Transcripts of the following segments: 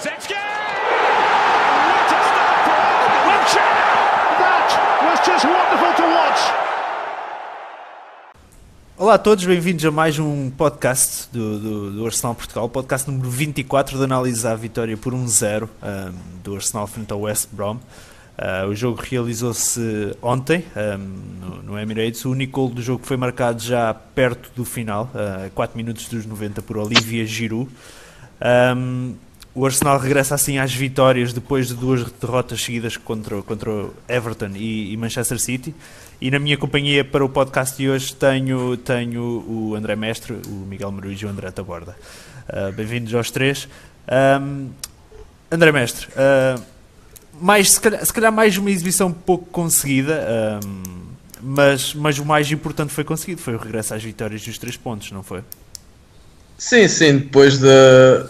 Kulusevski! What a start for Wilshere! That was just wonderful to watch. Olá a todos, bem-vindos a mais um podcast do, do, do Arsenal Portugal, podcast número 24 de análise à vitória por 1-0 um, do Arsenal frente ao West Brom. Uh, o jogo realizou-se ontem um, no, no, Emirates. O único gol do jogo foi marcado já perto do final, uh, 4 minutos dos 90, por Olivia Giroud. Um, o Arsenal regressa assim às vitórias depois de duas derrotas seguidas contra, contra Everton e, e, Manchester City. E na minha companhia para o podcast de hoje tenho, tenho o André Mestre, o Miguel Marujo e o André Taborda. Uh, Bem-vindos aos três. Um, André Mestre, uh, mais, se calhar, se, calhar, mais uma exibição pouco conseguida, um, mas, mas o mais importante foi conseguido, foi o regresso às vitórias dos três pontos, não foi? Sim, sim, depois de,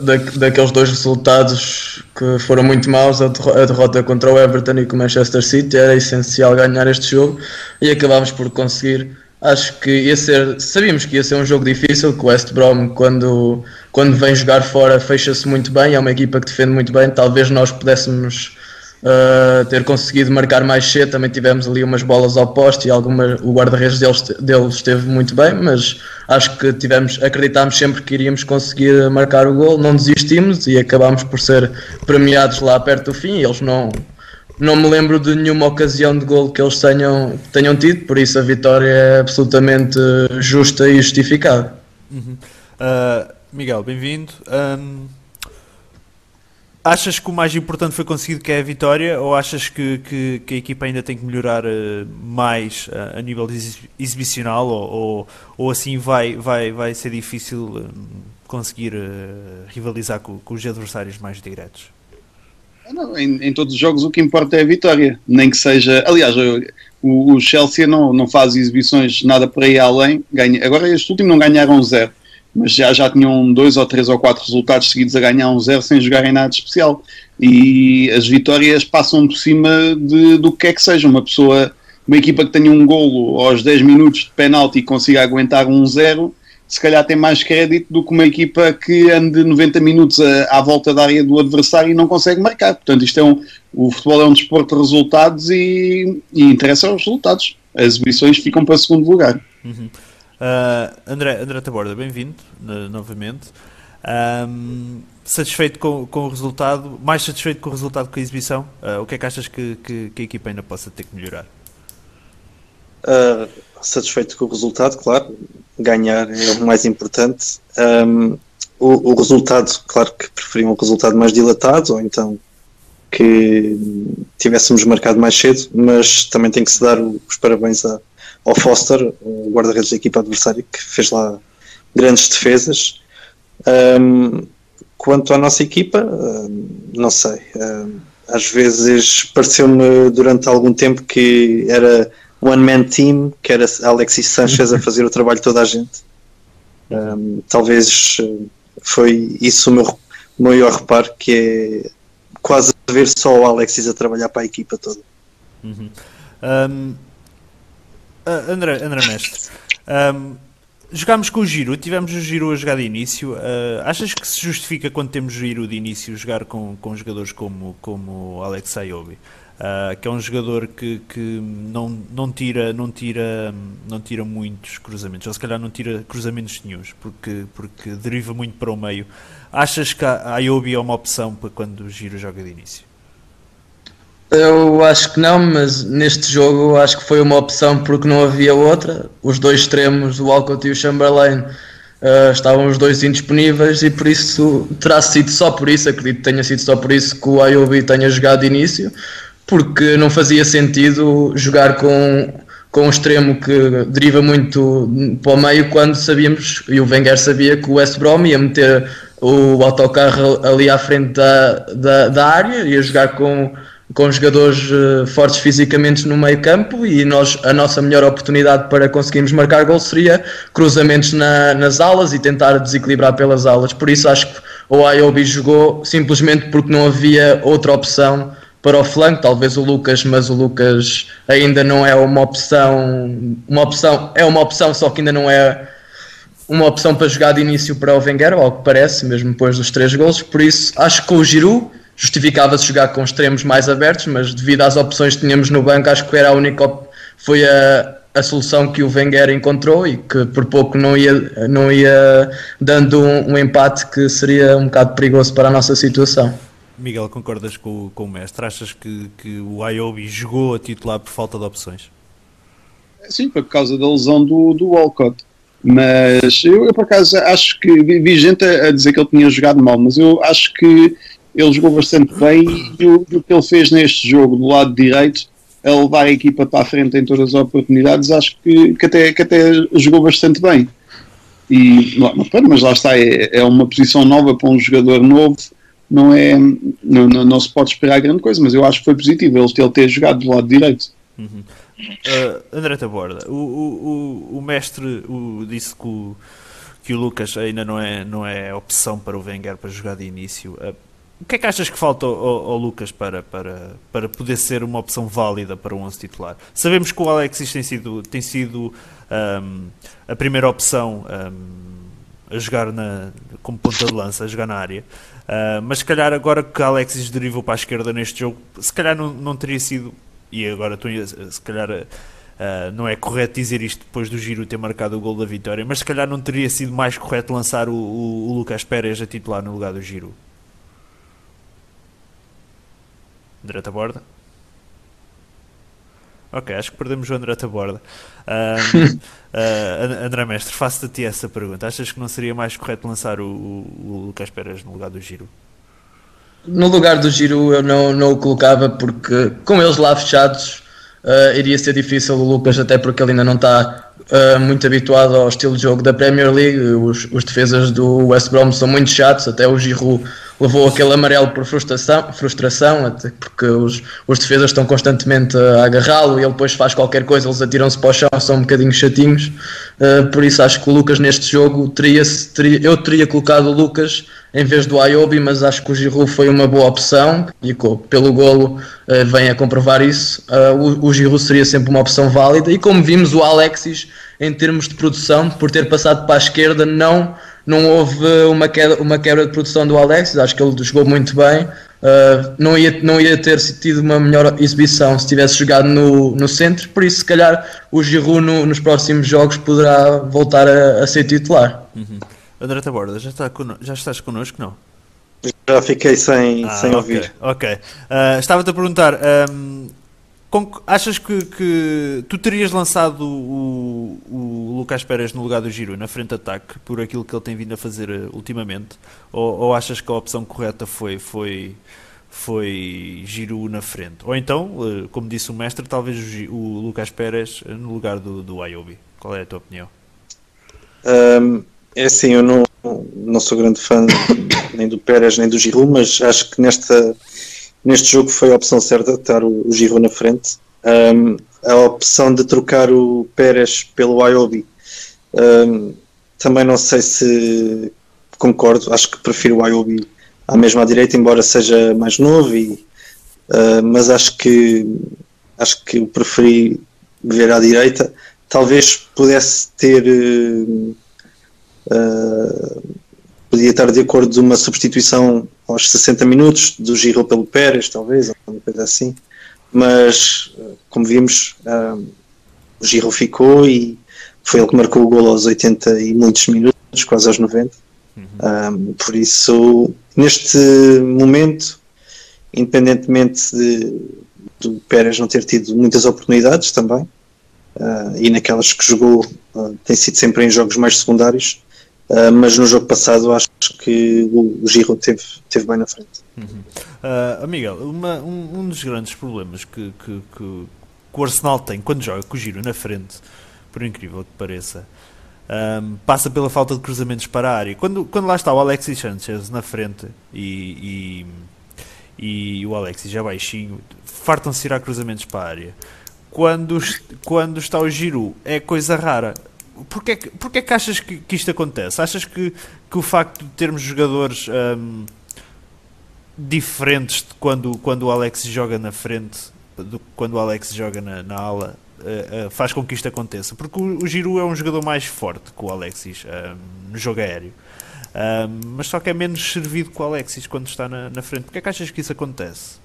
de, daqueles dois resultados que foram muito maus, a derrota contra o Everton e com o Manchester City, era essencial ganhar este jogo e acabámos por conseguir. Acho que ia ser, sabíamos que ia ser um jogo difícil, que o West Brom, quando, quando vem jogar fora, fecha-se muito bem, é uma equipa que defende muito bem. Talvez nós pudéssemos uh, ter conseguido marcar mais cedo. Também tivemos ali umas bolas ao poste e alguma, o guarda-redes deles, deles esteve muito bem, mas acho que tivemos, acreditámos sempre que iríamos conseguir marcar o gol, não desistimos e acabámos por ser premiados lá perto do fim. Eles não, não me lembro de nenhuma ocasião de gol que eles tenham, tenham tido, por isso a vitória é absolutamente justa e justificada. Uhum. Uh, Miguel, bem-vindo. Um Achas que o mais importante foi conseguido que é a vitória ou achas que, que, que a equipa ainda tem que melhorar uh, mais uh, a nível exibicional ou, ou, ou, assim vai, vai, vai ser difícil uh, conseguir rivalizar com, com, os adversários mais diretos? Não, em, em, todos os jogos o que importa é a vitória, nem que seja. Aliás, o, o Chelsea não, não faz exibições nada por aí além. Ganha, agora este último não ganharam zero mas já, já tinham dois ou três ou quatro resultados seguidos a ganhar um zero sem jogarem nada especial. E as vitórias passam por cima de, do que é que seja. Uma pessoa, uma equipa que tenha um golo aos 10 minutos de penalti e consiga aguentar um zero, se calhar tem mais crédito do que uma equipa que ande 90 minutos à, à volta da área do adversário e não consegue marcar. Portanto, isto é um, o futebol é um desporto de resultados e, e interessa os resultados. As exibições ficam para segundo lugar. Uhum. Uh, André, André Taborda, bem-vindo novamente. Um, satisfeito com, com o resultado, mais satisfeito com o resultado que a exibição? Uh, o que é que achas que, que, que, a equipa ainda possa ter que melhorar? Uh, satisfeito com o resultado, claro. Ganhar é o mais importante. Um, o, o, resultado, claro que preferia um resultado mais dilatado, ou então que tivéssemos marcado mais cedo, mas também tem que se dar os parabéns à, ao Foster, o guarda-redes da equipa adversária, que fez lá grandes defesas. Um, quanto à nossa equipa, um, não sei. Um, às vezes pareceu-me durante algum tempo que era one-man team, que era Alexis Sanchez a fazer o trabalho de toda a gente. talvez foi isso o meu maior reparo, que é quase ver só o Alexis a trabalhar para a equipa toda. Uhum. Uh, André, André Mestre, um, jogámos com o Giro, tivemos o Giro a jogar de início. Uh, achas que se justifica quando temos Giro de início jogar com, com jogadores como, como Alex Ayobi? Uh, que é um jogador que, que não, não, tira, não, tira, não tira muitos cruzamentos, ou se calhar não tira cruzamentos nenhums, porque, porque deriva muito para o meio. Achas que a Ayobi é uma opção para quando o Giro joga de início? Eu acho que não, mas neste jogo acho que foi uma opção porque não havia outra. Os dois extremos, o Walcott e o Chamberlain, uh, estavam os dois indisponíveis e por isso terá sido só por isso, acredito que tenha sido só por isso que o Ayobi tenha jogado de início, porque não fazia sentido jogar com, com um extremo que deriva muito para o meio quando sabíamos, e o Wenger sabia que o West Brom ia meter o autocarro ali à frente da, da, da área, ia jogar com com jogadores uh, fortes fisicamente no meio campo e nós, a nossa melhor oportunidade para conseguirmos marcar gol seria cruzamentos na, nas alas e tentar desequilibrar pelas alas. Por isso acho que o Ayobi jogou simplesmente porque não havia outra opção para o flanco, talvez o Lucas, mas o Lucas ainda não é uma opção, uma opção, é uma opção, só que ainda não é uma opção para jogar de início para o Wenger, ao que parece, mesmo depois dos três gols. Por isso, acho que com o Giroud justificava-se jogar com extremos mais abertos, mas devido às opções que tínhamos no banco, acho que era a única foi a, a solução que o Wenger encontrou e que por pouco não ia, não ia dando um, um empate que seria um bocado perigoso para a nossa situação. Miguel, concordas com, com o mestre? Achas que, que o Ayobi jogou a titular por falta de opções? Sim, por causa da lesão do, do Walcott. Mas eu, eu, por acaso acho que vi gente a, a, dizer que ele tinha jogado mal, mas eu acho que ele jogou bastante bem e o, o que ele fez neste jogo do lado direito a levar a equipa para a frente em todas as oportunidades, acho que, que, até, que até jogou bastante bem. E, mas lá está, é, é uma posição nova para um jogador novo, não, é, não, não, não, se pode esperar grande coisa, mas eu acho que foi positivo ele, ele ter jogado do lado direito. Uhum. Uh, André Taborda, o, o, o, mestre o, disse que o, que o Lucas ainda não é, não é opção para o Wenger para jogar de início. Uh, o que é que achas que falta ao, Lucas para, para, para poder ser uma opção válida para o 11 titular? Sabemos que o Alexis tem sido, tem sido um, a primeira opção um, a jogar na, como ponta de lança, a jogar na área. Uh, mas se calhar agora que Alexis derivou para a esquerda neste jogo, se calhar não, não teria sido, e agora estou, se calhar uh, não é correto dizer isto depois do Giro ter marcado o gol da vitória, mas se calhar não teria sido mais correto lançar o, o, o Lucas Pérez a titular no lugar do Giro. André Taborda? Ok, acho que perdemos o André Taborda. Um, uh, ah, André Mestre, faço-te a ti essa pergunta. Achas que não seria mais correto lançar o, o, o Lucas Pérez no lugar do Giro? No lugar do Giro eu não, não o colocava porque com eles lá fechados uh, iria ser difícil o Lucas até porque ele ainda não está uh, muito habituado ao estilo de jogo da Premier League. Os, os defesas do West Brom são muito chatos, até o Giroud levou aquele amarelo por frustração, frustração até porque os, os defesas estão constantemente a agarrá-lo e ele depois faz qualquer coisa, eles atiram-se para o chão, são um bocadinho chatinhos. Uh, por isso acho que o Lucas neste jogo teria, teria, eu teria colocado o Lucas em vez do Ayobi, mas acho que o Giroud foi uma boa opção e pelo golo uh, vem a comprovar isso. Uh, o, o Giroud seria sempre uma opção válida e como vimos o Alexis em termos de produção, por ter passado para a esquerda, não não houve uma quebra, uma quebra de produção do Alexis, acho que ele jogou muito bem. Uh, não, ia, não ia ter tido uma melhor exibição se tivesse jogado no, no centro, por isso, se calhar, o Giroud no, nos próximos jogos poderá voltar a, a ser titular. Uhum. André Taborda, já, está já estás connosco? Não? Já fiquei sem, ah, sem ouvir. Ok. Uh, Estava-te a perguntar: um, achas que, que, tu terias lançado o, o, Lucas Pérez no lugar do Giro na frente de ataque por aquilo que ele tem vindo a fazer uh, ultimamente? Ou, ou, achas que a opção correta foi, foi, foi Giro na frente? Ou então, uh, como disse o mestre, talvez o, o Lucas Pérez uh, no lugar do, do Ayobi? Qual é a tua opinião? Um, é assim, eu não, não sou grande fã nem do Pérez nem do Giroud, mas acho que nesta neste jogo foi a opção certa de estar o, o Giro na frente. Um, a opção de trocar o Pérez pelo Ayobi um, também não sei se concordo, acho que prefiro o Ayobi à mesma direita, embora seja mais novo, e, uh, mas acho que acho que o preferi ver à direita. Talvez pudesse ter uh, uh, podia estar de acordo de uma substituição aos 60 minutos do Giro pelo Pérez, talvez, ou alguma coisa assim. Mas, como vimos, um, o Giro ficou e foi ele que marcou o gol aos 80 e muitos minutos, quase aos 90. Uhum. Um, por isso, neste momento, independentemente de, do Pérez não ter tido muitas oportunidades também, uh, e naquelas que jogou, uh, tem sido sempre em jogos mais secundários, Uh, mas no jogo passado acho que o, Giro teve, teve bem na frente. Uhum. Uh, Miguel, uma, um, um, dos grandes problemas que, que, que, que, o Arsenal tem quando joga com o Giro na frente, por incrível que pareça, um, passa pela falta de cruzamentos para a área. Quando, quando lá está o Alexis Sanchez na frente e, e, e o Alexis já baixinho, fartam-se tirar cruzamentos para a área. Quando, quando está o Giro, é coisa rara Porquê, porquê que achas que, que isto acontece? Achas que, que o facto de termos jogadores um, diferentes de quando, quando o Alex joga na frente, do, quando o Alex joga na, na ala, uh, uh, faz com que isto aconteça? Porque o, o é um jogador mais forte que o Alexis no jogo aéreo. mas só que é menos servido que o Alexis quando está na, na frente. Porquê que achas que isso acontece?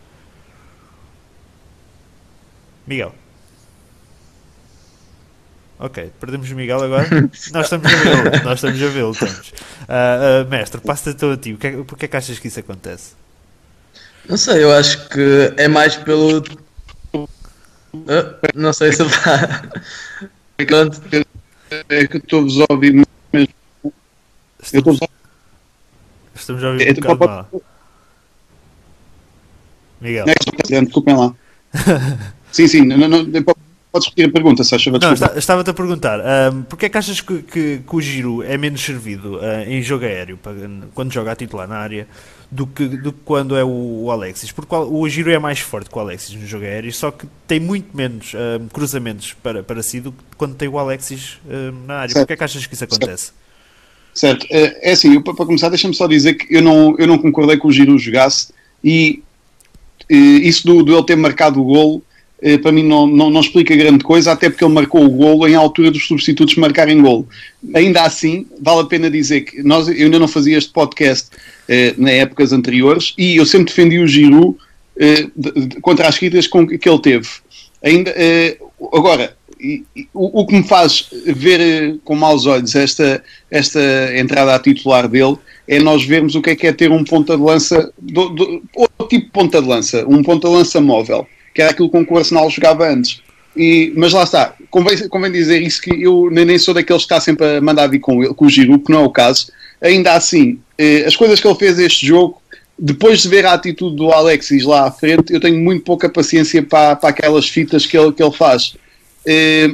Miguel. Ok, perdemos o Miguel agora. nós estamos a vê-lo. Nós estamos a vê-lo. Uh, uh, mestre, passa-te a ti. Porquê, porquê é que achas que isso acontece? Não sei, eu acho que é mais pelo. Uh, não sei se. É que estou-vos a ouvir mesmo. Estamos, estamos a ouvir um bocado mal. Miguel. Desculpem lá. sim, sim, não, não, Podes repetir a pergunta, se achava Estava-te a perguntar, um, porque é que achas que, que, que o giro é menos servido uh, em jogo aéreo, quando joga a titular na área, do que, do que quando é o, o Alexis? Porque o, giro é mais forte que o Alexis no jogo aéreo, só que tem muito menos um, cruzamentos para, para si do que quando tem o Alexis um, na área. Porquê é que achas que isso acontece? Certo, certo. É, é assim, para, para começar, deixa-me só dizer que eu não, eu não concordei que o giro jogasse e, e isso do, do ele ter marcado o golo eh, para mim não, não, não, explica grande coisa, até porque ele marcou o golo em altura dos substitutos marcarem golo. Ainda assim, vale a pena dizer que nós, eu ainda não fazia este podcast eh, nas épocas anteriores e eu sempre defendi o Giroud eh, de, de, contra as com, que ele teve. Ainda, eh, agora, e, e, o, o, que me faz ver eh, com maus olhos esta, esta entrada a titular dele é nós vermos o que é que é ter um ponta de lança, do, do, outro tipo de ponta de lança, um ponta de lança móvel que era aquilo com que o Arsenal jogava antes. E, mas lá está, convém, convém dizer isso que eu nem sou daqueles que está sempre a mandar vir com, com o Giroud, que não é o caso. Ainda assim, eh, as coisas que ele fez este jogo, depois de ver a atitude do Alexis lá à frente, eu tenho muito pouca paciência para, para aquelas fitas que ele, que ele faz. Eh,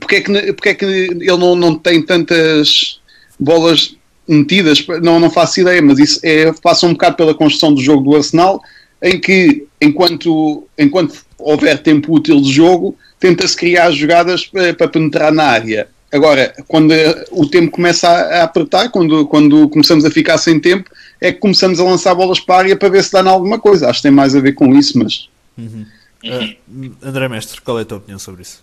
porque, é que, porque é que ele não, não tem tantas bolas metidas? Não, não faço ideia, mas isso é, passa um bocado pela construção do jogo do Arsenal em que, enquanto, enquanto houver tempo útil de jogo, tenta-se criar jogadas para, para, penetrar na área. Agora, quando o tempo começa a, apertar, quando, quando começamos a ficar sem tempo, é que começamos a lançar bolas para a área para ver se dá alguma coisa. Acho que tem mais a ver com isso, mas. Uhum. Uh, André Mestre, qual é a tua opinião sobre isso?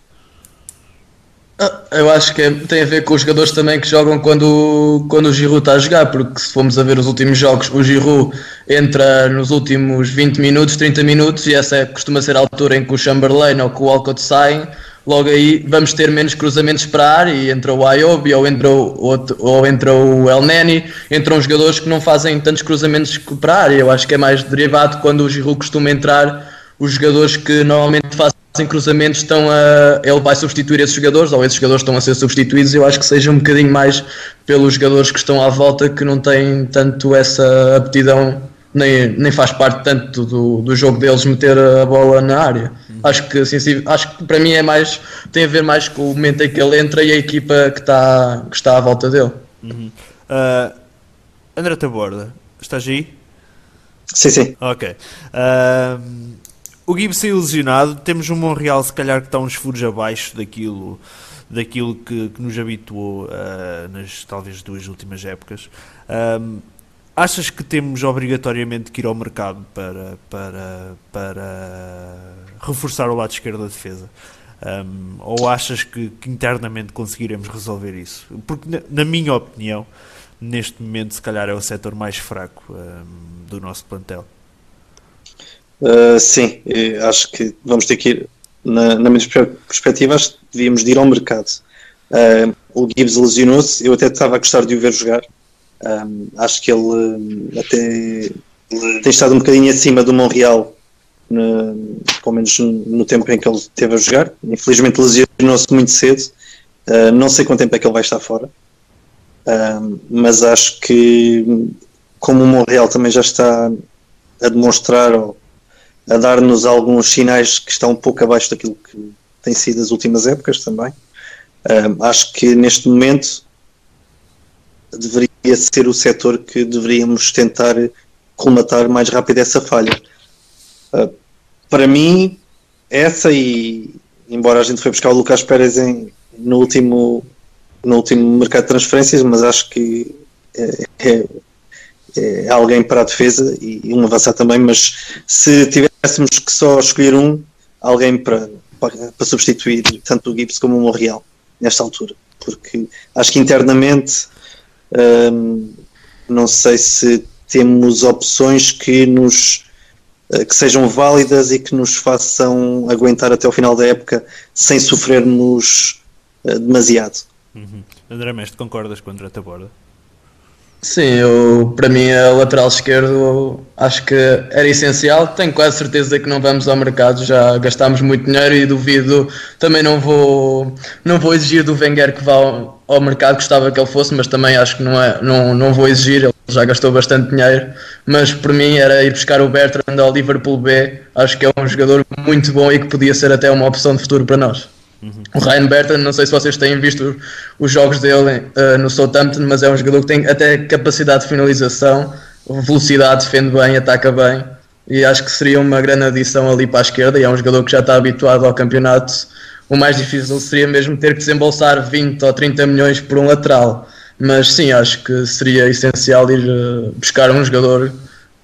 Ah, eu acho que é, tem a ver com os jogadores também que jogam quando, quando o Giroud está a jogar, porque se formos a ver os últimos jogos, o Giroud entra nos últimos 20 minutos, 30 minutos, e essa é, costuma ser a altura em que o Chamberlain ou que o Walcott saem, logo aí vamos ter menos cruzamentos para a área, e entra o Ayobi, ou entra o, ou entra o El Neni, entram jogadores que não fazem tantos cruzamentos para a área. Eu acho que é mais derivado quando o Giroud costuma entrar, os jogadores que normalmente fazem em cruzamentos estão a. Ele vai substituir esses jogadores, ou esses jogadores estão a ser substituídos. Eu acho que seja um bocadinho mais pelos jogadores que estão à volta que não têm tanto essa aptidão, nem, nem faz parte tanto do, do jogo deles meter a bola na área. Acho que assim, acho que para mim é mais. tem a ver mais com o momento em que ele entra e a equipa que está, que está à volta dele. Uhum. Uh, André Taborda, estás aí? Sim, sim. Ok. Uh, o Gibbs saiu lesionado, temos um Monreal se calhar que está uns furos abaixo daquilo, daquilo que, que nos habituou uh, nas talvez duas últimas épocas. Um, achas que temos obrigatoriamente que ir ao mercado para, para, para reforçar o lado esquerdo da defesa? Um, ou achas que, que, internamente conseguiremos resolver isso? Porque, na, na, minha opinião, neste momento, se calhar é o setor mais fraco um, do nosso plantel. Uh, sim, acho que vamos ter que ir, na, na minha perspectiva, acho que devíamos de ir ao mercado. Uh, o Gibbs lesionou-se, eu até estava a gostar de o ver jogar. Um, acho que ele até tem estado um bocadinho acima do Montreal, no, pelo menos no, no, tempo em que ele esteve a jogar. Infelizmente lesionou-se muito cedo. Uh, não sei quanto tempo é que ele vai estar fora, mas acho que como o Montreal também já está a demonstrar ou a dar-nos alguns sinais que estão um pouco abaixo daquilo que tem sido as últimas épocas também. Acho que neste momento deveria ser o setor que deveríamos tentar colmatar mais rápido essa falha. Uh, para mim, essa e embora a gente foi buscar o Lucas Pérez em, no, último, no último mercado de transferências, mas acho que é, é, é alguém para a defesa e, e um avançar também, mas se tivéssemos que só escolher um, alguém para, para, para substituir tanto o Gibbs como o Monreal nesta altura, porque acho que internamente hum, não sei se temos opções que nos eh, que sejam válidas e que nos façam aguentar até o final da época sem sofrermos uh, demasiado. Uhum. André Mestre, concordas com o André Taborda? Sim, eu, para mim a lateral esquerdo acho que era essencial. Tenho quase certeza que não vamos ao mercado, já gastámos muito dinheiro e duvido, também não vou, não vou exigir do Wenger que vá ao, ao mercado, gostava que ele fosse, mas também acho que não, é, não, não vou exigir, ele já gastou bastante dinheiro. Mas para mim era ir buscar o Bertrand ao Liverpool B, acho que é um jogador muito bom e que podia ser até uma opção de futuro para nós. Uhum. O Ryan Bertrand, não sei se vocês têm visto os jogos dele uh, no Southampton, mas é um jogador que tem até capacidade de finalização, velocidade, defende bem, ataca bem e acho que seria uma grande adição ali para a esquerda e é um jogador que já está habituado ao campeonato. O mais difícil seria mesmo ter que desembolsar 20 ou 30 milhões por um lateral, mas sim, acho que seria essencial ir uh, buscar um jogador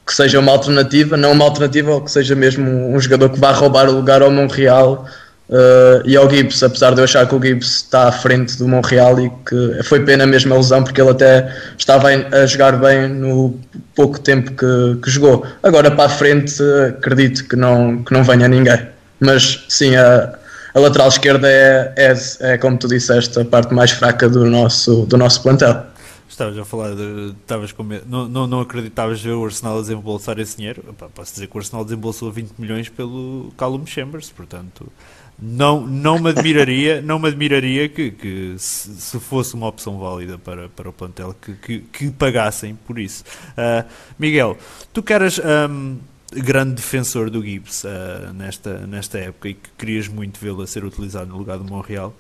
que seja uma alternativa, não uma alternativa, ou que seja mesmo um jogador que vá roubar o lugar ao Montreal Uh, e ao Gibbs, apesar de eu achar que o Gibbs está à frente do Montreal e que foi pena mesmo a lesão, porque ele até estava a jogar bem no pouco tempo que, que jogou. Agora para a frente, acredito que não, que não venha ninguém. Mas sim, a, a lateral esquerda é, é, é, como tu disseste, a parte mais fraca do nosso, do nosso plantel. Estavas a falar de. Estavas com medo, não, não, não acreditavas ver o Arsenal desembolsar esse dinheiro? Epá, posso dizer que o Arsenal desembolsou 20 milhões pelo Callum Chambers, portanto não, não me admiraria, não me admiraria que, que se, se, fosse uma opção válida para, para o plantel que, que, que pagassem por isso. Uh, Miguel, tu que eras um, grande defensor do Gibbs uh, nesta, nesta época e que querias muito vê-lo a ser utilizado no lugar do Montreal.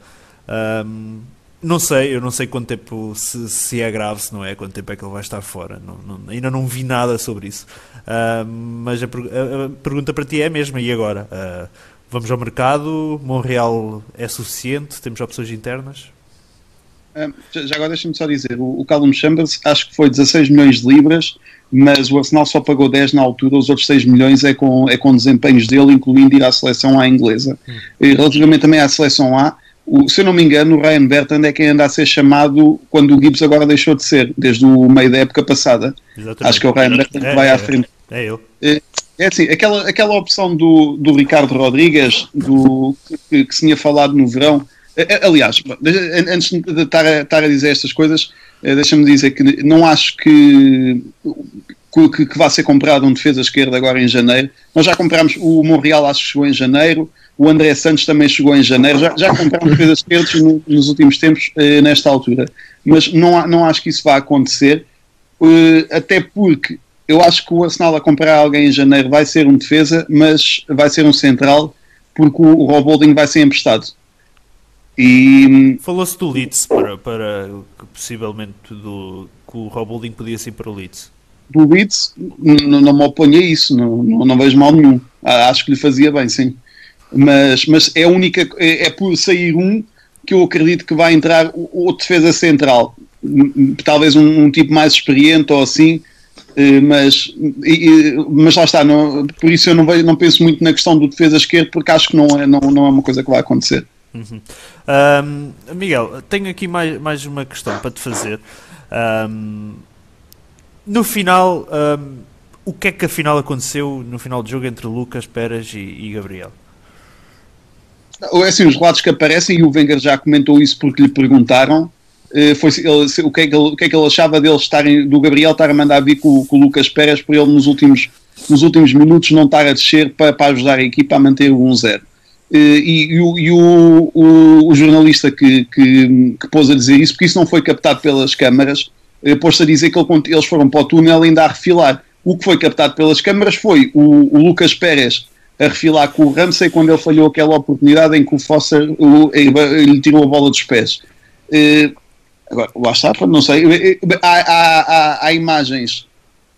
Um, não sei, eu não sei quanto tempo se, se, é grave, se não é, quanto tempo é que ele vai estar fora. Não, não, ainda não vi nada sobre isso. Uh, mas a, a, a, pergunta para ti é a mesma, e agora? Uh, Vamos ao mercado, Montreal é suficiente, temos opções internas? já agora deixa-me só dizer, o, o Callum Chambers acho que foi 16 milhões de libras, mas o Arsenal só pagou 10 na altura, os outros 6 milhões é com, é com desempenhos dele, incluindo ir à seleção A inglesa. Hum. E, relativamente também à seleção A, o, se eu não me engano, o Ryan Bertrand é quem anda a ser chamado quando o Gibbs agora deixou de ser, desde o meio da época passada. Exatamente. Acho que é o Ryan Bertrand que é, vai é, à frente. É, ele. É, é assim, aquela, aquela opção do, do Ricardo Rodrigues, do, que, que se tinha falado no verão, aliás, antes de estar a, estar a dizer estas coisas, eh, deixa-me dizer que não acho que, que, que vá ser comprado um defesa esquerda agora em janeiro. Nós já comprámos, o Monreal acho que chegou em janeiro, o André Santos também chegou em janeiro, já, já comprámos defesas esquerdas no, nos últimos tempos, eh, nesta altura. Mas não, não acho que isso vá acontecer, eh, até porque eu acho que o Arsenal a comprar alguém em janeiro vai ser um defesa, mas vai ser um central, porque o, o Rob Holding vai ser emprestado. E... Falou-se do Leeds para, para possivelmente do, que o Rob Holding podia ser para o Leeds. Do Leeds, não, não me oponho a isso, não, não, não, vejo mal nenhum. Acho que lhe fazia bem, sim. Mas, mas é, única, é, é por sair um que eu acredito que vai entrar o, o defesa central. Talvez um, um tipo mais experiente ou assim, mas, mas lá está, não, por isso eu não, vejo, não penso muito na questão do defesa esquerdo, porque acho que não é, não, não é uma coisa que vai acontecer. Uhum. Um, Miguel, tenho aqui mais, mais uma questão para te fazer. Um, no final, um, o que é que afinal aconteceu no final do jogo entre Lucas, Pérez e, e Gabriel? É assim, os relatos que aparecem, e o Wenger já comentou isso porque lhe perguntaram, eh, foi ele, o, que é que ele, o que é que ele achava dele estarem, do Gabriel estar a mandar vir com, com o Lucas Pérez por ele nos últimos, nos últimos minutos não estar a descer para, para ajudar a equipa a manter o 1-0. Eh, e, e, o, e o, o, o, jornalista que, que, que, pôs a dizer isso, porque isso não foi captado pelas câmaras, eh, pôs-se a dizer que ele, eles foram para o túnel ainda a refilar. O que foi captado pelas câmaras foi o, o Lucas Pérez a refilar com o Ramsey quando ele falhou aquela oportunidade em que o Foster lhe tirou a bola dos pés. Agora, lá está, não sei. Há, há, há, imagens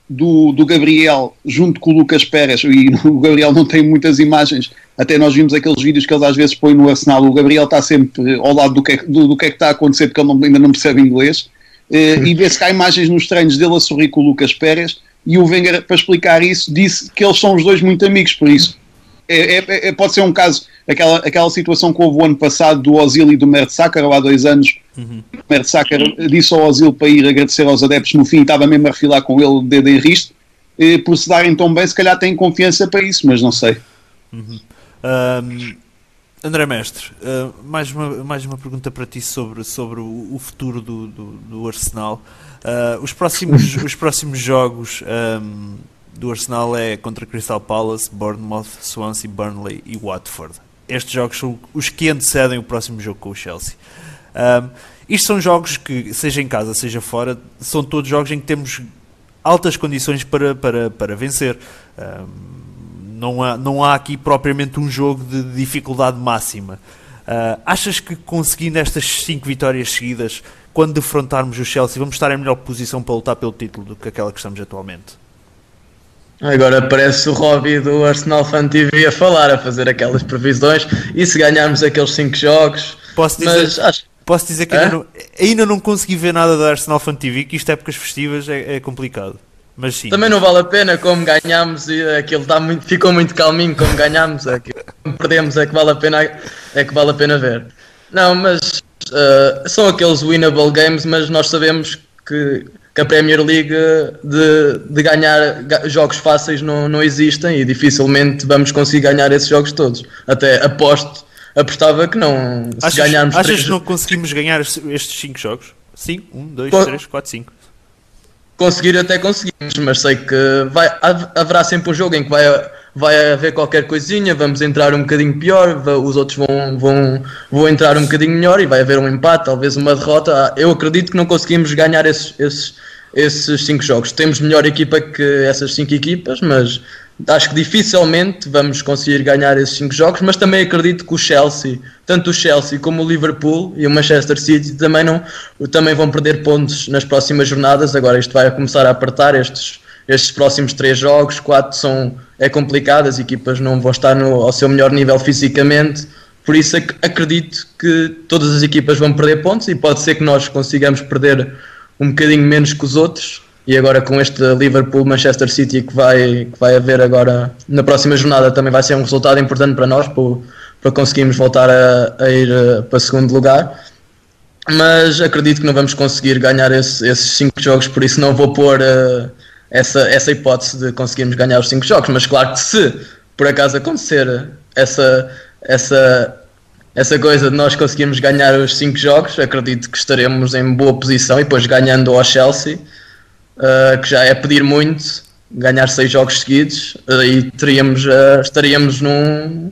do, do, Gabriel junto com o Lucas Pérez, e o Gabriel não tem muitas imagens, até nós vimos aqueles vídeos que eles às vezes põem no Arsenal, o Gabriel está sempre ao lado do que é, do, do que, é que está a acontecer, porque ele não, ainda não percebe inglês, eh, e vê-se que há imagens nos treinos dele a sorrir com o Lucas Pérez, e o Wenger, para explicar isso, disse que eles são os dois muito amigos, por isso. É, é, é, pode ser um caso aquela, aquela situação que houve o ano passado do Ozil e do Mertesacker, ou há dois anos, Uhum. o Mertesacker disse ao Ozil para ir agradecer aos adeptos no fim, estava mesmo a refilar com ele de dedo em risto, e por se darem tão bem, se calhar têm confiança para isso, mas não sei. Ahm, André Mestre, ah, mais, uma, mais uma pergunta para ti sobre, sobre o, o futuro do, do, do Arsenal. Ah, os, próximos, os próximos jogos ahm, do Arsenal é contra Crystal Palace, Bournemouth, Swansea, Burnley e Watford. Estes jogos são os que antecedem o próximo jogo com o Chelsea. Ahm, isto são jogos que, seja em casa, seja fora, são todos jogos em que temos altas condições para, para, para vencer. Ahm, não há, não há aqui propriamente um jogo de dificuldade máxima. Ah, achas que conseguindo estas 5 vitórias seguidas, quando defrontarmos o Chelsea, vamos estar em melhor posição para lutar pelo título do que aquela que estamos atualmente? Agora parece o Robbie do Arsenal Fan TV a falar, a fazer aquelas previsões. E se ganharmos aqueles 5 jogos. Posso dizer, Mas acho posso dizer que Hã? ainda não, ainda não consegui ver nada da Arsenal Fan TV, que isto épocas festivas é, é complicado. Mas sim, Também não vale a pena como ganhámos e aquilo tá muito, ficou muito calminho como ganhámos, é como perdemos é que vale a pena é que vale a pena ver. Não, mas uh, são aqueles winnable games, mas nós sabemos que, que a Premier League de, de ganhar ga- jogos fáceis não, não existem e dificilmente vamos conseguir ganhar esses jogos todos. Até aposto, apostava que não se achas, ganharmos achas três- que não conseguimos ganhar estes 5 jogos? 5, 1, 2, Co- 3, 4, 5. Conseguir até conseguimos, mas sei que vai, hav- haverá sempre um jogo em que vai, vai haver qualquer coisinha, vamos entrar um bocadinho pior, os outros vão, vão, vão entrar um bocadinho melhor e vai haver um empate, talvez uma derrota. Ah, Eu acredito que não conseguimos ganhar esses, esses, esses cinco jogos. Temos melhor equipa que essas cinco equipas, mas acho que dificilmente vamos conseguir ganhar esses cinco jogos, mas também acredito que o Chelsea, tanto o Chelsea como o Liverpool e o Manchester City também, não, também vão perder pontos nas próximas jornadas. Agora isto vai começar a apertar estes, estes próximos três jogos, quatro são é complicado, as equipas não vão estar no, ao seu melhor nível fisicamente. Por isso ac- acredito que todas as equipas vão perder pontos e pode ser que nós consigamos perder um bocadinho menos que os outros. E agora com este Liverpool-Manchester City que vai, que vai haver agora na próxima jornada também vai ser um resultado importante para nós, para, para conseguirmos voltar a, a ir eh, para segundo lugar. Mas acredito que não vamos conseguir ganhar esse- esses cinco jogos, por isso não vou pôr eh, essa, essa hipótese de conseguirmos ganhar os cinco jogos. Mas claro que se por acaso acontecer essa, essa, essa coisa de nós conseguirmos ganhar os cinco jogos, acredito que estaremos em boa posição e depois ganhando ao Chelsea, uh, que já é pedir muito, ganhar seis jogos seguidos, uh, e teríamos, uh, estaríamos num,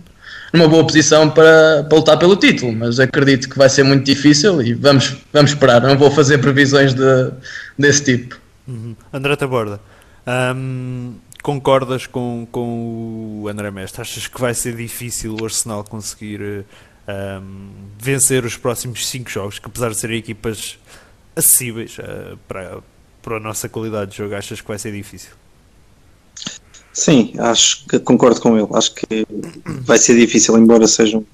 numa boa posição para, para lutar pelo título, mas acredito que vai ser muito difícil e vamos, vamos esperar, não vou fazer previsões de, desse tipo. Uhum. André Taborda, hum, concordas com, com o André Mestre? Achas que vai ser difícil o Arsenal conseguir hum, vencer os próximos 5 jogos, que apesar de serem equipas acessíveis eh, para, para a nossa qualidade de jogo, achas que vai ser difícil? Sim, acho que concordo com ele. Acho que vai ser difícil, embora sejam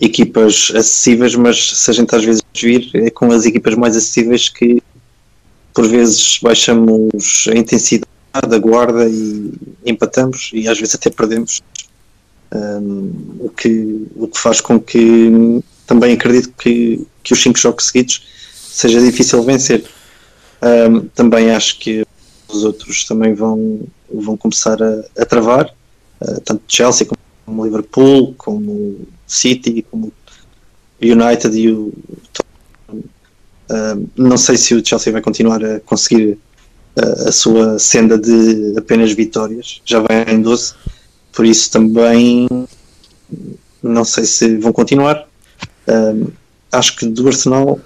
equipas acessíveis, mas se a gente às vezes vir, é com as equipas mais acessíveis que por vezes baixamos a intensidade da guarda e empatamos e às vezes até perdemos. Um, o, que, o que faz com que também acredito que, que os cinco jogos seguidos seja difícil vencer. Um, também acho que os outros também vão, vão começar a, a travar, uh, tanto Chelsea como Liverpool, como City, como United e o não sei se o Chelsea vai continuar a conseguir uh, a sua senda de apenas vitórias, já vai em 12, por isso também não sei se vão continuar. Uh, acho que do Arsenal,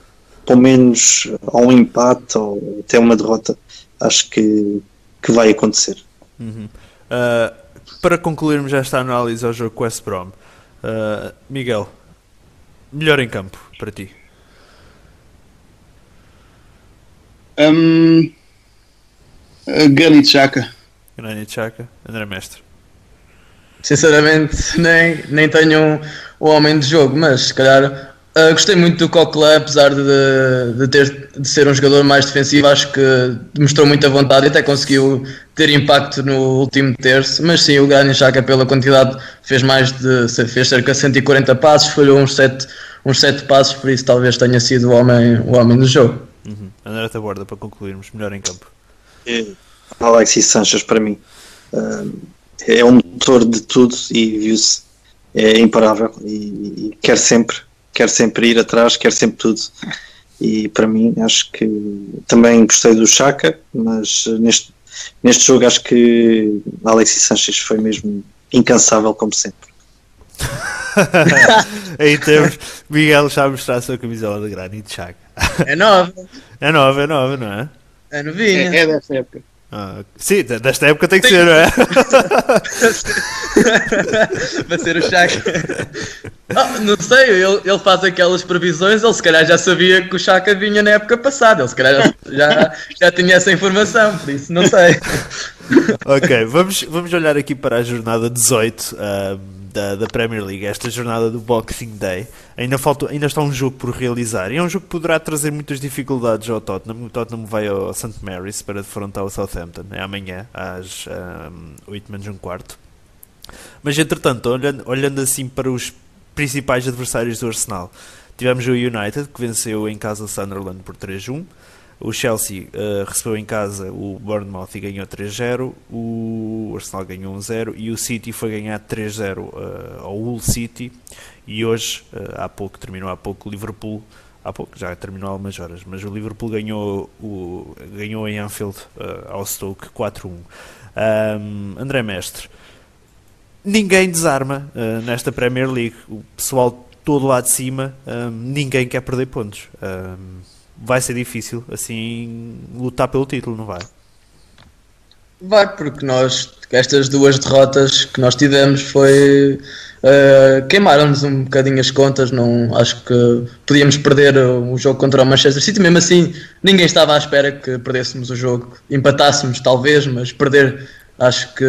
pelo menos a um empate ou até uma derrota, acho que, que vai acontecer. Uhum. Uh, para concluirmos esta análise ao jogo com West Brom, uh, Miguel, melhor em campo para ti? Um, Granit Xhaka. Granit Xhaka, André Mestre. Sinceramente, nem, nem tenho o homem de jogo, mas se calhar uh, gostei muito do Coquelin, apesar de, de ter de ser um jogador mais defensivo, acho que mostrou muita vontade e até conseguiu ter impacto no último terço. Mas sim, o Granit Xhaka, pela quantidade, fez mais de fez cerca de 140 passos, falhou uns 7, uns 7 passos, por isso talvez tenha sido o homem, o homem do jogo. Uhum. André Taborda, para concluirmos, melhor em campo. É, Alexis Sanchez, para mim, é o motor de tudo e viu-se, é imparável e, e quer sempre, quer sempre ir atrás, quer sempre tudo. E para mim, acho que também gostei do Chaka, mas neste, neste jogo acho que Alexis Sanchez foi mesmo incansável, como sempre. Aí temos Miguel já a mostrar a sua camisola de Granit Xhaka. É nova, É nova, é nova, não é? é novinha. É, é dessa época. Ah, sim, desta época tem que ser, não é? Para ser o Chaka. Ah, não sei, ele, ele faz aquelas previsões, ele se calhar já sabia que o Chaka vinha na época passada, ele se calhar já, já tinha essa informação, por isso não sei. ok, vamos, vamos olhar aqui para a jornada 18 ah, da, da Premier League, esta jornada do Boxing Day. Ainda, falta, ainda está um jogo por realizar e é um jogo que poderá trazer muitas dificuldades ao Tottenham. O Tottenham vai ao St. Mary's para defrontar o Southampton, é amanhã às um, 8 menos um quarto. Mas entretanto, olhando, olhando assim para os principais adversários do Arsenal, tivemos o United que venceu em casa o Sunderland por 3-1. O Chelsea uh, recebeu em casa o Bournemouth e ganhou 3-0. O Arsenal ganhou 1-0 e o City foi ganhar 3-0 uh, ao Hull City. E hoje, uh, há pouco, terminou há pouco o Liverpool. Há pouco, já terminou há algumas horas, mas o Liverpool ganhou, o, ganhou em Anfield ao Stoke 4-1. Um, André Mestre, ninguém desarma nesta Premier League. O pessoal todo lá de cima, um, ninguém quer perder pontos. Um, vai ser difícil assim lutar pelo título, não vai? Vai, porque nós, estas duas derrotas que nós tivemos foi. Uh, queimaram-nos um bocadinho as contas, não acho que podíamos perder o, jogo contra o Manchester City, mesmo assim ninguém estava à espera que perdêssemos o jogo, empatássemos talvez, mas perder acho que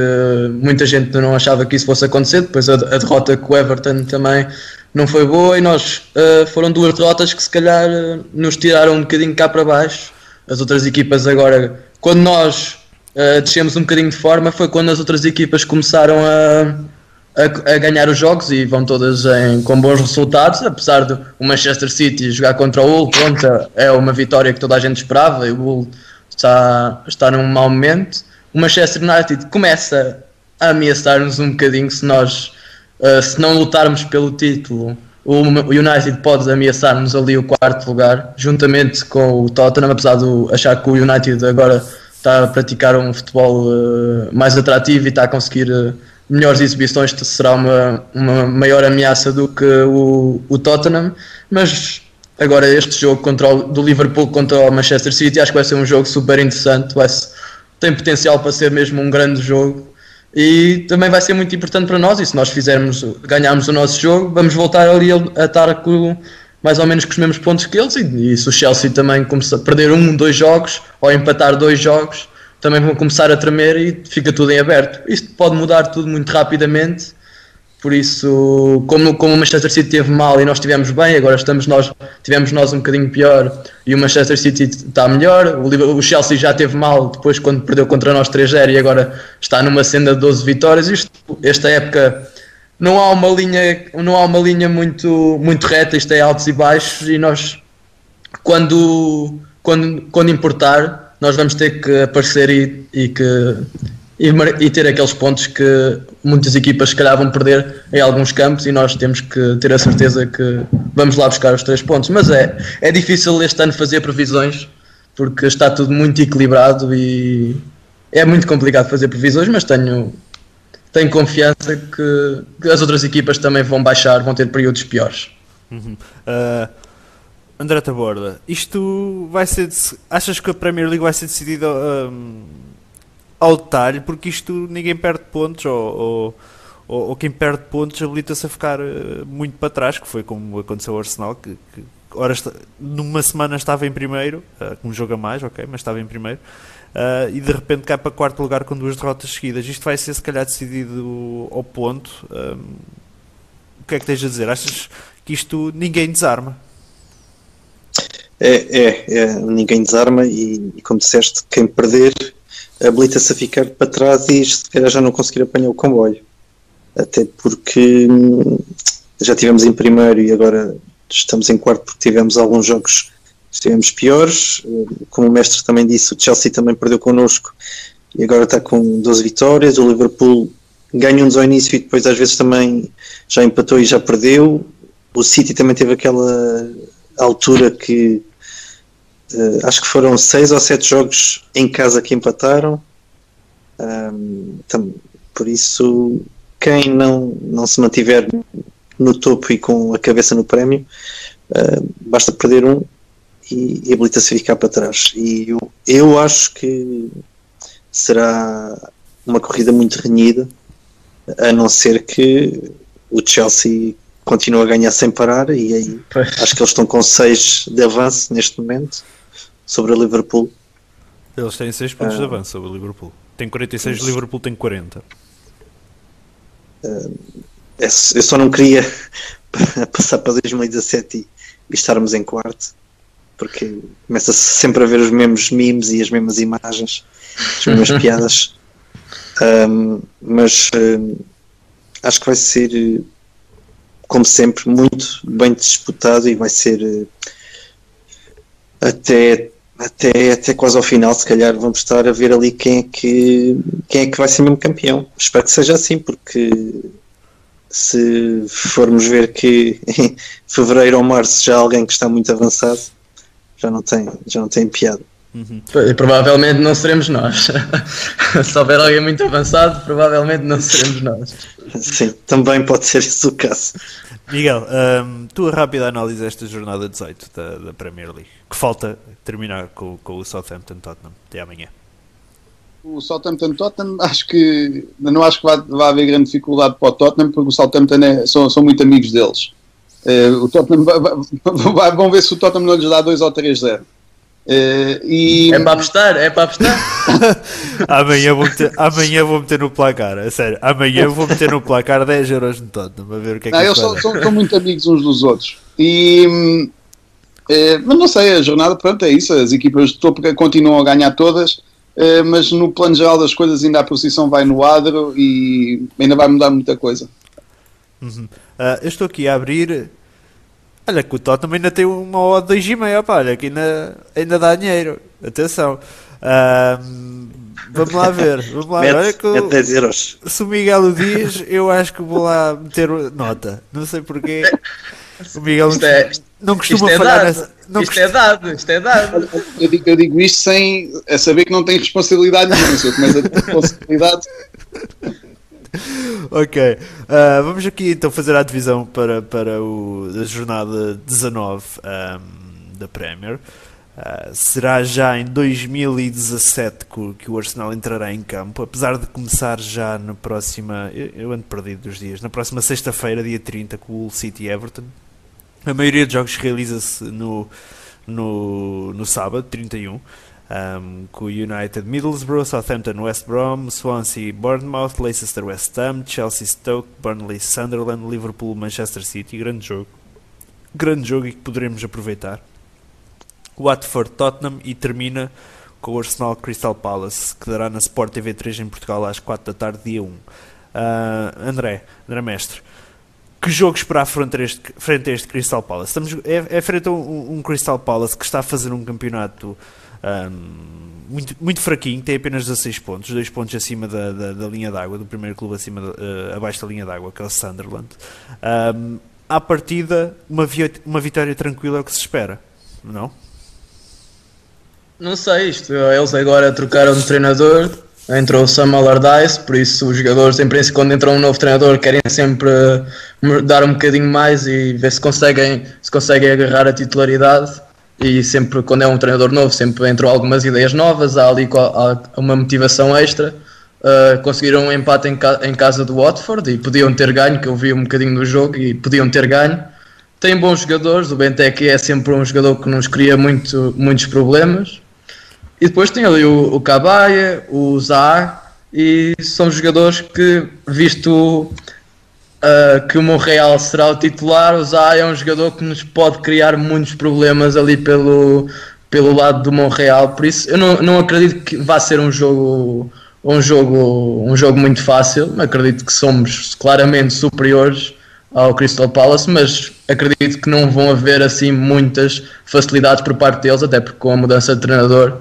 muita gente não achava que isso fosse acontecer, depois a, a derrota com o Everton também não foi boa e nós uh, foram duas derrotas que se calhar uh, nos tiraram um bocadinho cá para baixo. As outras equipas agora, quando nós uh, descemos um bocadinho de forma, foi quando as outras equipas começaram a, a, a ganhar os jogos e vão todas em, com bons resultados, apesar do Manchester City jogar contra o Hull, pronto, é uma vitória que toda a gente esperava e o Hull está, está num mau momento. O Manchester United começa a ameaçar-nos um bocadinho se nós Uh, se não lutarmos pelo título, o United pode ameaçar-nos ali o quarto lugar, juntamente com o Tottenham, apesar de achar que o United agora está a praticar um futebol uh, mais atrativo e está a conseguir uh, melhores exibições, será uma, uma maior ameaça do que o, o Tottenham, mas agora este jogo contra o, do Liverpool contra o Manchester City acho que vai ser um jogo super interessante, vai, tem potencial para ser mesmo um grande jogo e também vai ser muito importante para nós. E se nós fizermos, ganharmos o nosso jogo, vamos voltar ali a, estar com, mais ou menos com os mesmos pontos que eles. E, e se o Chelsea também começar a perder um, dois jogos ou empatar dois jogos, também vão começar a tremer e fica tudo em aberto. Isto pode mudar tudo muito rapidamente por isso, como, como o Manchester City teve mal e nós estivemos bem, agora estamos nós, tivemos nós um bocadinho pior e o Manchester City está melhor. O, o Chelsea já teve mal depois quando perdeu contra nós 3-0 e agora está numa senda de 12 vitórias. Isto, esta época não há uma linha, não há uma linha muito, muito reta, isto é altos e baixos e nós quando, quando, quando importar nós vamos ter que aparecer e, e que e, e, ter aqueles pontos que muitas equipas se calhar vão perder em alguns campos e nós temos que ter a certeza que vamos lá buscar os três pontos. Mas é, é difícil este ano fazer previsões porque está tudo muito equilibrado e é muito complicado fazer previsões, mas tenho, tenho confiança que, que as outras equipas também vão baixar, vão ter períodos piores. Uhum. Uh, André Taborda, isto vai ser. Achas que a Premier League vai ser decidida? Um ao detalhe, porque isto ninguém perde pontos, ou, ou, ou quem perde pontos habilita-se a ficar eh, muito para trás, que foi como aconteceu ao Arsenal, que, que ora, numa semana estava em primeiro, uh, com um jogo a mais, ok, mas estava em primeiro, uh, e de repente cai para quarto lugar com duas derrotas seguidas. Isto vai ser se calhar decidido ao ponto. Um, o que é que tens a dizer? Achas que isto ninguém desarma? É, é, é, ninguém desarma e, e, como disseste, quem perder habilita-se a ficar para trás e se calhar já não conseguir apanhar o comboio. Até porque hum, já tivemos em primeiro e agora estamos em quarto porque tivemos alguns jogos estivemos piores. Como o mestre também disse, o Chelsea também perdeu connosco e agora está com 12 vitórias. O Liverpool ganhou-nos ao início e depois às vezes também já empatou e já perdeu. O City também teve aquela altura que uh, acho que foram seis ou sete jogos em casa que empataram. Um, tam, por isso, quem não, não se mantiver no topo e com a cabeça no prémio, uh, basta perder um e, e habilita-se a ficar para trás. E eu, eu acho que será uma corrida muito renhida, a não ser que o Chelsea continue a ganhar sem parar e aí pois. acho que eles estão com 6 de avanço neste momento sobre o Liverpool. Eles têm 6 pontos de ah. avanço sobre o Liverpool. Tem 46, o Liverpool tem 40. Uh, eu só não queria passar para 2017 e, e estarmos em quarto, porque começa-se sempre a ver os mesmos memes e as mesmas imagens, as mesmas piadas. Um, mas uh, acho que vai ser, como sempre, muito bem disputado e vai ser uh, até até, até quase ao final, se calhar vamos estar a ver ali quem é que, quem é que vai ser mesmo campeão. Espero que seja assim, porque se formos ver que em fevereiro ou março já há alguém que está muito avançado, já não tem, já não tem piada. Uhum. Provavelmente não seremos nós. se houver alguém muito avançado, provavelmente não seremos nós. Sim, também pode ser esse o caso. Miguel, um, tua rápida análise desta jornada 18 da, da, Premier League, que falta terminar com, com o Southampton Tottenham até amanhã. O Southampton Tottenham, acho que não acho que vai, vai haver grande dificuldade para o Tottenham, porque o Southampton é, são, são muito amigos deles. Uh, o Tottenham vai, vai, vão ver se o Tottenham não lhes dá 2 ou 3-0. Uh, e... É para apostar, é para apostar. amanhã, vou meter, amanhã vou meter no placar, a sério. Amanhã vou meter no placar 10 euros no Tottenham, a ver o que é que não, Eles são, são, são, muito amigos uns dos outros. E, é, mas não sei, a jornada, pronto, é isso. As equipas de topo continuam a ganhar todas, é, mas no plano geral das coisas, ainda a posição vai no adro e ainda vai mudar muita coisa. Uhum. Uh, eu estou aqui a abrir Olha que o Tottenham ainda tem uma odd de 2,5, pá, olha que ainda, ainda dá dinheiro. Atenção. vamos lá ver. Vamos lá ver. Olha que o, 10 euros. Se o Miguel o diz, eu acho que vou lá meter nota. Não sei porquê. O Miguel isto é, não costuma isto é falhar nessa. Não isto é dado, isto é dado. Eu digo, eu digo isto sem a saber que não tem responsabilidade nenhuma. Se eu começo a ter responsabilidade. ok, uh, vamos aqui então fazer a divisão para, para o, a jornada 19 um, da Premier. Uh, será já em 2017 que, que, o Arsenal entrará em campo, apesar de começar já na próxima. Eu, eu ando perdido dos dias. Na próxima sexta-feira, dia 30, com o City Everton. A maioria dos jogos realiza-se no, no, no sábado, 31 um, com o United Middlesbrough, Southampton West Brom, Swansea Bournemouth, Leicester West Ham, Chelsea Stoke, Burnley Sunderland, Liverpool Manchester City. Grande jogo. Grande jogo e que poderemos aproveitar. Watford Tottenham e termina com o Arsenal Crystal Palace, que dará na Sport TV 3 em Portugal às 4 da tarde, dia 1. Uh, André, André Mestre, que jogo esperar frente a este, frente a este Crystal Palace? Estamos, é, é frente a um, um Crystal Palace que está a fazer um campeonato muito, muito fraquinho, tem apenas 16 pontos, 2 pontos acima da, da, da linha d'água, do primeiro clube acima de, uh, abaixo da linha d'água, que é o Sunderland. Um, à partida, uma, uma vitória tranquila é o que se espera, não? Não sei, isto, eles agora trocaram de treinador, entrou o Sam Allardyce, por isso os jogadores, em princípio, quando entra um novo treinador, querem sempre dar um bocadinho mais e ver se conseguem, se conseguem agarrar a titularidade e sempre quando é um treinador novo sempre entram algumas ideias novas, há ali uma motivação extra. Uh, conseguiram um empate em, ca em, casa do Watford e podiam ter ganho, que eu vi um bocadinho do jogo e podiam ter ganho. Tem bons jogadores, o Benteke é sempre um jogador que nos cria muito, muitos problemas. E depois tem ali o, o Cabaia, o Zaha, e são jogadores que, visto uh, que o Monreal será o titular, o Zaha é um jogador que nos pode criar muitos problemas ali pelo, pelo lado do Monreal, por isso eu não, não acredito que vá ser um jogo um jogo, um jogo muito fácil. Acredito que somos claramente superiores ao Crystal Palace, mas acredito que não vão haver assim muitas facilidades por parte deles, até porque com a mudança de treinador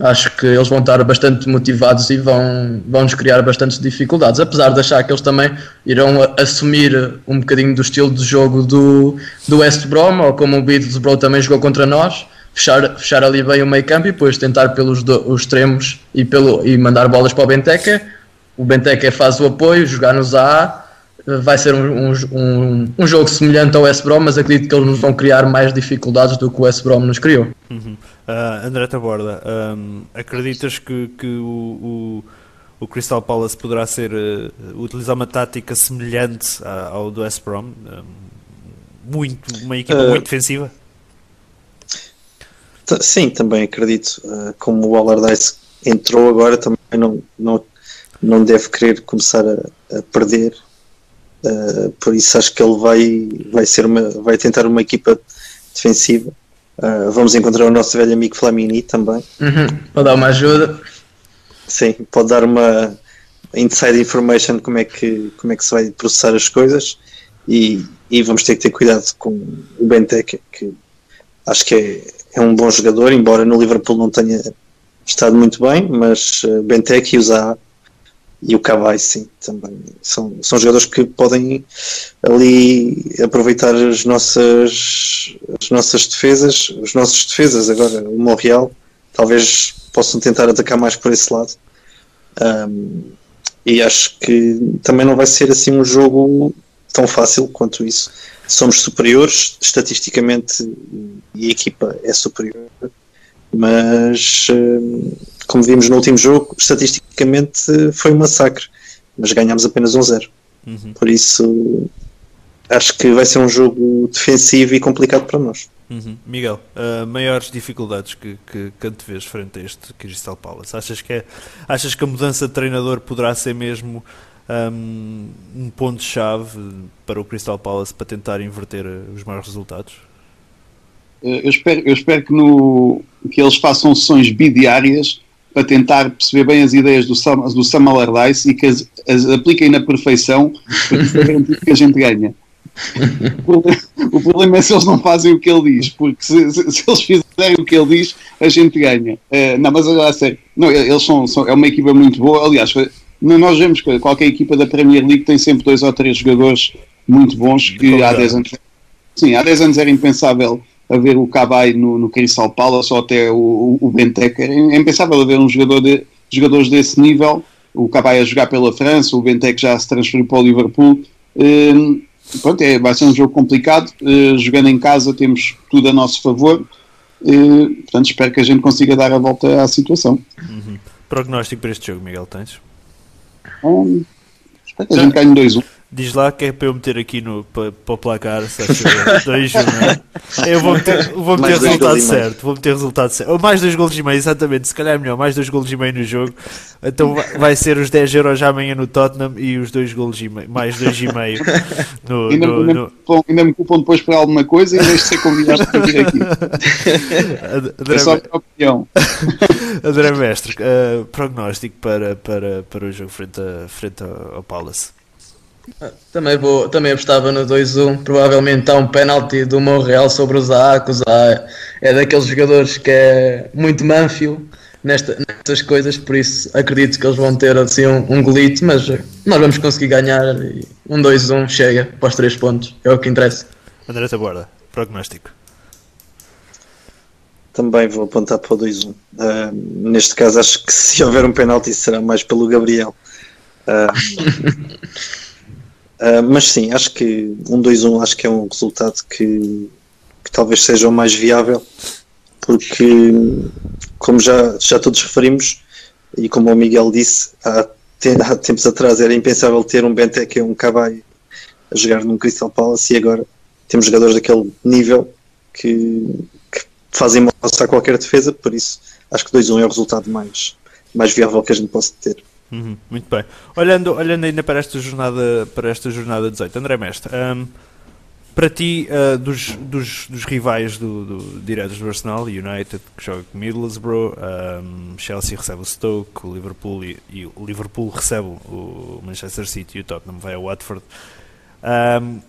acho que eles vão estar bastante motivados e vão, vão nos criar bastantes dificuldades, apesar de achar que eles também irão assumir um bocadinho do estilo de jogo do, do West Brom, ou como o Middlesbrough também jogou contra nós, fechar, fechar ali bem o meio campo e depois tentar pelos do, os extremos e, pelo, e mandar bolas para o Benteca. O Benteca faz o apoio, jogar no Zaha. Vai ser um, um, um, jogo semelhante ao West Brom, mas acredito que eles nos vão criar mais dificuldades do que o West Brom nos criou. Uhum. Uh, André Taborda, um, acreditas que, que o, o, o, Crystal Palace poderá ser uh, utilizar uma tática semelhante ao do West Brom? Um, muito, uma equipa uh, muito defensiva? Sim, também acredito. Como o Allardyce entrou agora, também não, não, não deve querer começar a, a perder. Uh, por isso acho que ele vai, vai, ser uma, vai tentar uma equipa defensiva. Uh, vamos encontrar o nosso velho amigo Flamini também. Uhum, pode dar uma ajuda. Sim, pode dar uma inside information como é que, como é que se vai processar as coisas e, e vamos ter que ter cuidado com o Benteke, que acho que é, é um bom jogador, embora no Liverpool não tenha estado muito bem, mas uh, Benteke e o Zaha e o Cabai sim, também. São, são jogadores que podem ali aproveitar as nossas as nossas defesas, os nossos defesas agora, o Montreal. Talvez possam tentar atacar mais por esse lado. Um, e acho que também não vai ser assim um jogo tão fácil quanto isso. Somos superiores, estatisticamente, e a equipa é superior, mas hum, como vimos no último jogo, estatisticamente foi um massacre, mas ganhámos apenas um zero. Uhum. Por isso acho que vai ser um jogo defensivo e complicado para nós. Uhum. Miguel, uh, maiores dificuldades que, que, que antevês frente a este Crystal Palace? Achas que, é, achas que a mudança de treinador poderá ser mesmo um, um ponto-chave para o Crystal Palace para tentar inverter eh, os maus resultados? Eh, eu espero, eu espero que, no, que eles façam sessões bidiárias para tentar perceber bem as ideias do Sam, do Sam Allardyce e que as, as apliquem na perfeição para garantir que a gente ganha. O problema é se eles não fazem o que ele diz, porque se, se, se eles fizerem o que ele diz, a gente ganha. Uh, não, mas agora a sério, não, eles são, são, é uma equipa muito boa. Aliás, nós vemos que qualquer equipa da Premier League tem sempre dois ou três jogadores muito bons que há 10 anos. Sim, há 10 anos era impensável haver o Cabai no, no Crystal Palace ou até o, o Benteke. Era impensável haver um jogador de, jogadores desse nível. O Cabai a jogar pela França, o Benteke já se transferiu para o Liverpool. Um, pronto, é, vai ser um jogo complicado. Uh, jogando em casa temos tudo a nosso favor. Uh, portanto, espero que a gente consiga dar a volta à situação. Uhum. Prognóstico para este jogo, Miguel, tens? Um, espero que a gente ganhe 2-1. Diz lá que é para eu meter aqui no, para, para o placar, se dois, não é? Eu vou meter, vou meter resultado certo, vou meter resultado certo. Ou mais dois golos e meio, exatamente, se calhar é melhor, mais dois golos e meio no jogo. Então vai ser os 10 euros já amanhã no Tottenham e os dois golos e meio, mais dois e meio no, ainda, no, ainda, no... ainda me culpam depois por alguma coisa e deixo de ser convidado para vir aqui. André, é só a opinião. André Mestre, uh, prognóstico para, para, para o jogo frente, a, frente ao Palace. Também, vou, também apostava no 2-1. Provavelmente há um penalti do Monreal sobre o Zaha. O Zaha é daqueles jogadores que é muito manfio nesta, nestas coisas, por isso acredito que eles vão ter assim um, um golite, mas nós vamos conseguir ganhar. E um 2-1 chega para os 3 pontos, é o que interessa. André Taborda, prognóstico. Também vou apontar para o 2-1. Uh, neste caso, acho que se houver um penalti será mais pelo Gabriel. Uh, Uh, mas sim, acho que um 2-1 acho que é um resultado que, que talvez seja o mais viável, porque como já, já todos referimos, e como o Miguel disse, há, há tempos atrás era impensável ter um Benteke e um Cabai a jogar num Crystal Palace e agora temos jogadores daquele nível que, que fazem a qualquer defesa, por isso acho que 2-1 é o resultado mais, mais viável que a gente possa ter. Uhum, muito bem. Olhando, olhando ainda para esta jornada, para esta jornada 18, André Mestre, um, para ti, uh, dos, dos, dos, rivais do, do, diretos do Arsenal, United, que joga com Middlesbrough, um, Chelsea recebe o Stoke, o Liverpool e, e, o Liverpool recebe o Manchester City e o Tottenham vai ao Watford. Um,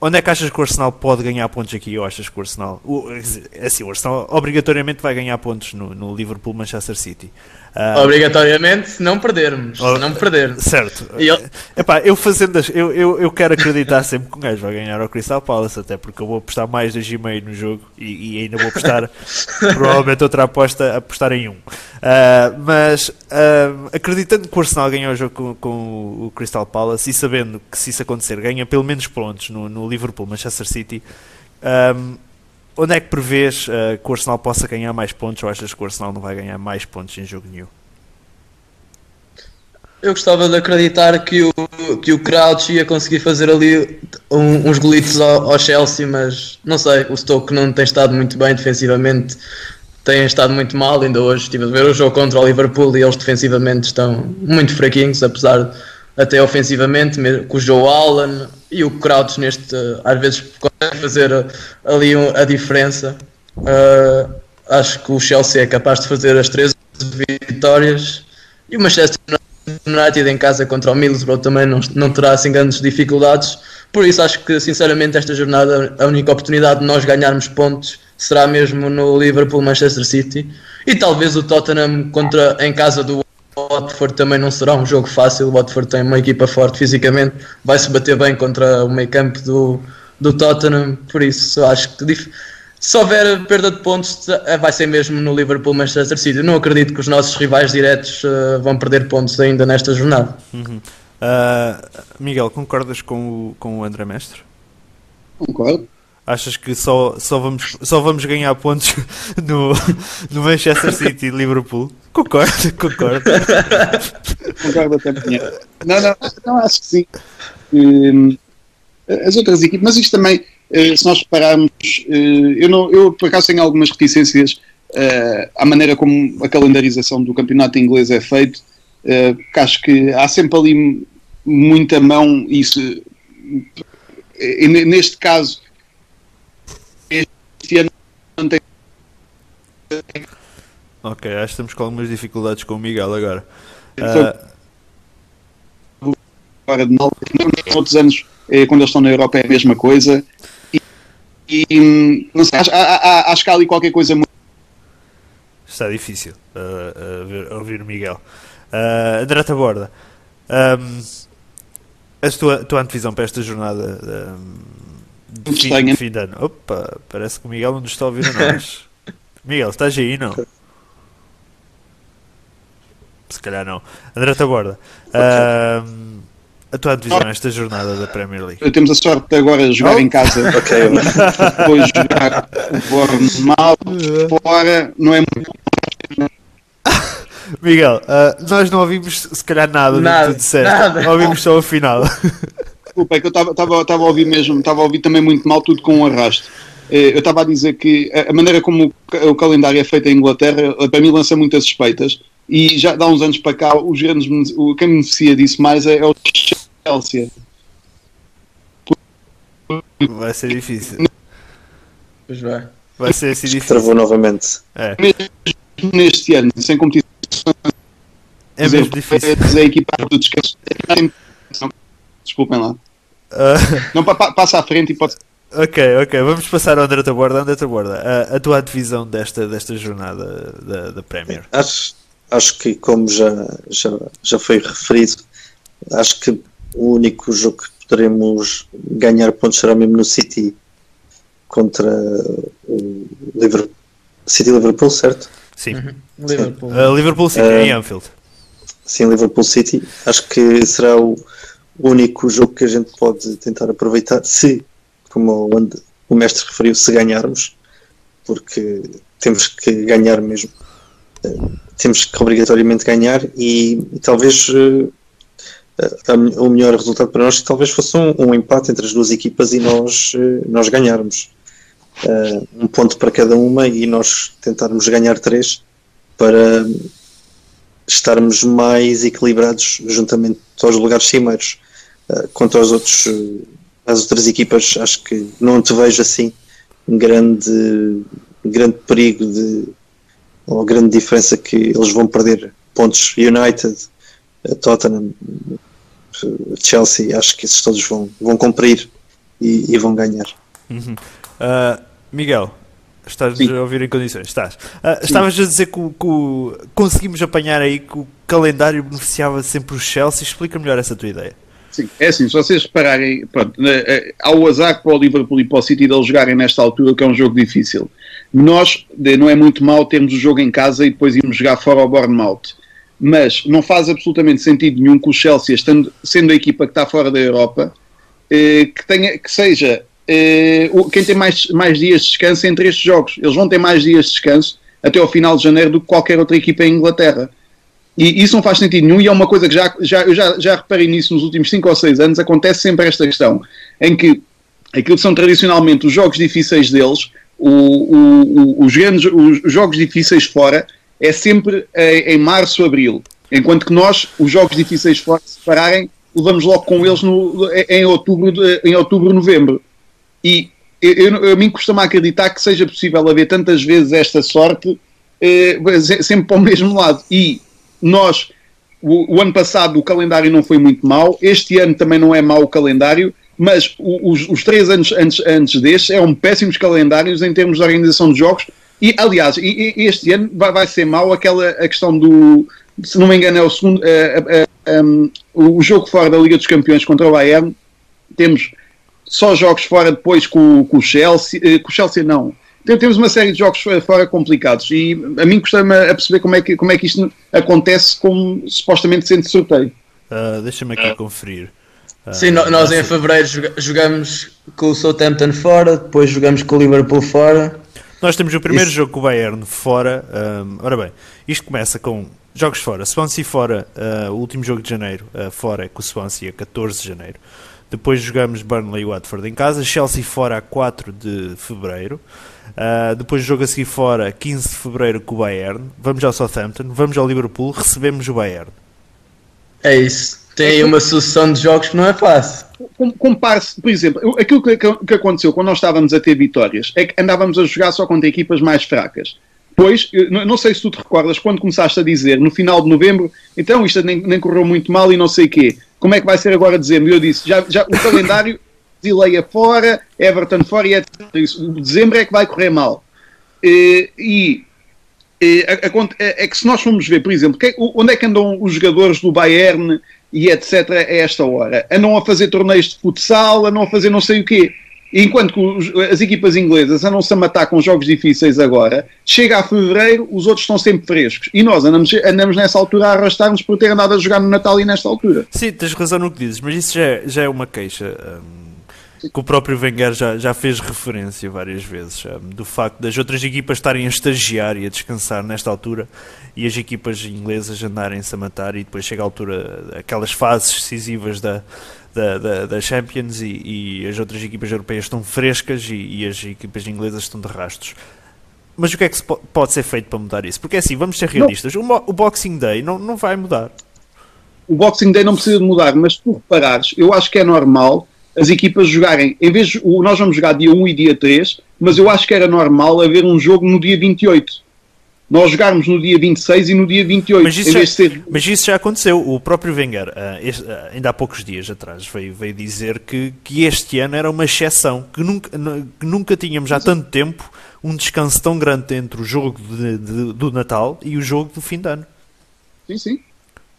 onde é que achas que o Arsenal pode ganhar pontos aqui? Ou achas que o Arsenal, o, é assim, o Arsenal obrigatoriamente vai ganhar pontos no, no Liverpool Manchester City. Uh, Obrigatoriamente, se não perdermos. Se não perder. Certo. Eu... Epá, eu fazendo as, eu, eu, eu quero acreditar sempre que o gajo vai ganhar ao Crystal Palace, até porque eu vou apostar mais de Gmail no jogo e, e, ainda vou apostar provavelmente outra aposta apostar em um. Uh, mas uh, acreditando que o Arsenal ganhou o jogo com, com, o Crystal Palace e sabendo que se isso acontecer ganha pelo menos pontos no, no Liverpool Manchester City. Um, onde é que prevês uh, que o Arsenal possa ganhar mais pontos ou achas que o Arsenal não vai ganhar mais pontos em jogo nenhum? Eu gostava de acreditar que o, que o Crouch ia conseguir fazer ali um, uns golitos ao, ao, Chelsea, mas não sei, o Stoke não tem estado muito bem defensivamente, tem estado muito mal, ainda hoje estive a ver o jogo contra o Liverpool e eles defensivamente estão muito fraquinhos, apesar até ofensivamente, com o Joe Allen e o Crouch neste, às vezes pode fazer ali a diferença. Uh, acho que o Chelsea é capaz de fazer as três vitórias e o Manchester United em casa contra o Middlesbrough também não, não terá assim grandes dificuldades. Por isso acho que sinceramente esta jornada a única oportunidade de nós ganharmos pontos será mesmo no Liverpool Manchester City e talvez o Tottenham contra em casa do Watford também não será um jogo fácil. O Watford tem uma equipa forte fisicamente, vai se bater bem contra o meio campo do, do Tottenham. Por isso, acho que se houver perda de pontos, eh, vai ser mesmo no Liverpool Manchester City. Não acredito que os nossos rivais diretos uh, vão perder pontos ainda nesta jornada. Uhum. Uh, Miguel, concordas com o, com o André Mestre? Concordo. Achas que só, só, vamos, só vamos ganhar pontos no, no Manchester City e Liverpool? Concordo, concordo. concordo até. Não, não, não, acho que sim. Um, as outras equipes, mas isto também, uh, se nós repararmos, uh, eu, não, eu por acaso tenho algumas reticências uh, à maneira como a calendarização do campeonato inglês é feito, porque acho que há sempre ali muita mão, isso, neste caso não tem. Ok, acho que estamos com algumas dificuldades com o Miguel agora. Uh... Agora, de outros anos, eh, quando eles estão na Europa, é a mesma coisa. E, e não sei, acho, acho que há ali qualquer coisa muito. Está difícil uh, a, ver, ouvir o Miguel. Uh, André Taborda, um, a tua, tua antevisão para esta jornada um, de fim, fim de ano. Opa, parece que o Miguel não nos está a ouvir a nós. Miguel, estás aí, não? Se calhar não. André Taborda, uh, a tua divisão nesta jornada da Premier League? Temos a sorte de agora jogar oh. em casa. ok. Depois jogar o mal fora, não é muito. Miguel, uh, nós não ouvimos se calhar nada, nada do que tu disseste. Nada. Ouvimos só o final desculpa, é que eu estava a ouvir mesmo, estava a ouvir também muito mal, tudo com um arrasto. Eh, eu estava a dizer que a maneira como o calendário é feito em Inglaterra, para mim lança muitas suspeitas. E já há uns anos para cá, os grandes, quem beneficia disso mais é, é o Chelsea. Vai ser difícil. Pois vai. Vai ser assim difícil. Travou novamente. É. Mesmo neste ano, sem competição. É mesmo difícil. A equipa do descanso. Desculpem lá. Uh... Não, pa passa à frente e pode. Ok, ok, vamos passar ao André Taborda. André Taborda, a, a tua divisão desta, desta jornada da, da Premier? Acho, acho que, como já, já, já foi referido, acho que o único jogo que poderemos ganhar pontos será mesmo no City contra o Liverpool. City Liverpool, certo? Sim. Uhum. Liverpool. Uh, Liverpool City uh, em Anfield. Sim, Liverpool City. Acho que será o o único jogo que a gente pode tentar aproveitar, se, como o, mestre referiu, se ganharmos, porque temos que ganhar mesmo. Uh, temos que obrigatoriamente ganhar e, e talvez uh, a, o melhor resultado para nós talvez fosse um, um, empate entre as duas equipas e nós, uh, nós ganharmos. um ponto para cada uma e nós tentarmos ganhar três para, estarmos mais equilibrados juntamente aos lugares cimeiros. Uh, quanto aos outros, uh, às outras equipas, acho que não te vejo assim grande, grande perigo de, ou grande diferença que eles vão perder pontos. United, Tottenham, Chelsea, acho que esses todos vão, vão cumprir e, e vão ganhar. Uhum. Uh, Miguel, estás Sim. a ouvir em condições? Estás. Estavas a dizer que, que, conseguimos apanhar aí que o calendário beneficiava sempre o Chelsea. Explica melhor essa tua ideia. Sim, é assim, se vocês repararem, pronto, eh, há o azar para o Liverpool e para o City de eles jogarem nesta altura, que é um jogo difícil. Nós, não é muito mal termos o jogo em casa e depois irmos jogar fora ao Bournemouth. Mas não faz absolutamente sentido nenhum que o Chelsea, estando, sendo a equipa que está fora da Europa, eh, que, tenha, que seja eh, quem tem mais, mais dias de descanso entre estes jogos. Eles vão ter mais dias de descanso até ao final de janeiro do que qualquer outra equipa em Inglaterra. E isso não faz sentido nenhum e é uma coisa que já, já, eu já, já reparei nisso nos últimos 5 ou 6 anos, acontece sempre esta questão, em que aquilo que são tradicionalmente os jogos difíceis deles, o, o, os, grandes, os jogos difíceis fora, é sempre em, em março, abril. Enquanto que nós, os jogos difíceis fora, se pararem, levamos logo com eles no, em, outubro, em outubro, novembro. E eu, eu, a mim costuma acreditar que seja possível haver tantas vezes esta sorte eh, sempre para o mesmo lado. E nós, o, o, ano passado, o calendário não foi muito mau, este ano também não é mau o calendário, mas os, os três anos antes, antes deste eram péssimos calendários em termos de organização de jogos. E, aliás, e, e este ano vai, vai ser mau aquela a questão do, se não me engano, é o segundo, uh, uh, um, o jogo fora da Liga dos Campeões contra o Bayern. Temos só jogos fora depois com, com o Chelsea, com o Chelsea não. Temos uma série de jogos fora complicados e a mim custa-me a perceber como é, que, como é que isto acontece como supostamente sendo sorteio. Uh, Deixa-me aqui conferir. Uh, Sim, nós em fevereiro jogamos com o Southampton fora, depois jogamos com o Liverpool fora. Nós temos o primeiro Isso. jogo com o Bayern fora. Um, ora bem, isto começa com Jogos fora. Swansea fora, uh, o último jogo de janeiro, uh, fora é com o Swansea, a 14 de janeiro. Depois jogamos Burnley e Watford em casa. Chelsea fora a 4 de fevereiro. Uh, depois jogo a seguir fora, 15 de fevereiro, com o Bayern. Vamos ao Southampton, vamos ao Liverpool, recebemos o Bayern. É isso. Tem aí uma sucessão de jogos que não é fácil. Compare-se, por exemplo, aquilo que, que, aconteceu quando nós estávamos a ter vitórias é que andávamos a jogar só contra equipas mais fracas. Pois, não sei se tu te recordas, quando começaste a dizer, no final de novembro, então isto nem, nem correu muito mal e não sei o quê. Como é que vai ser agora dezembro? Eu disse, já, já, o calendário, Zileia fora, Everton fora e etc. Isso, dezembro é que vai correr mal. E, e é, é, que se nós formos ver, por exemplo, que, onde é que andam os jogadores do Bayern e etc. a esta hora? Andam a fazer torneios de futsal, andam a fazer não sei o quê. Enquanto que as equipas inglesas andam-se a matar com jogos difíceis agora, chega a fevereiro, os outros estão sempre frescos. E nós andamos, andamos nessa altura a arrastar-nos por ter andado a jogar no Natal e nesta altura. Sim, tens razão no que dizes, mas isso já é, já é uma queixa. Um que o próprio Wenger já, já fez referência várias vezes um, do facto das outras equipas estarem a estagiar e a descansar nesta altura e as equipas inglesas andarem-se a matar e depois chega a altura aquelas fases decisivas da, da, da, da Champions e, e, as outras equipas europeias estão frescas e, e, as equipas inglesas estão de rastros. Mas o que é que pode ser feito para mudar isso? Porque é assim, vamos ser realistas, o, o, Boxing Day não, não vai mudar. O Boxing Day não precisa de mudar, mas se tu reparares, eu acho que é normal as equipas jogarem, em vez de, nós vamos jogar dia 1 e dia 3, mas eu acho que era normal haver um jogo no dia 28 nós jogarmos no dia 26 e no dia 28. Mas isso, já, ser... mas isso já aconteceu. O próprio Wenger, este, uh, ainda há poucos dias atrás, veio, veio dizer que, que este ano era uma exceção, que nunca, que nunca tínhamos há tanto tempo um descanso tão grande entre o jogo de, de, do Natal e o jogo do fim de ano. Sim, sim.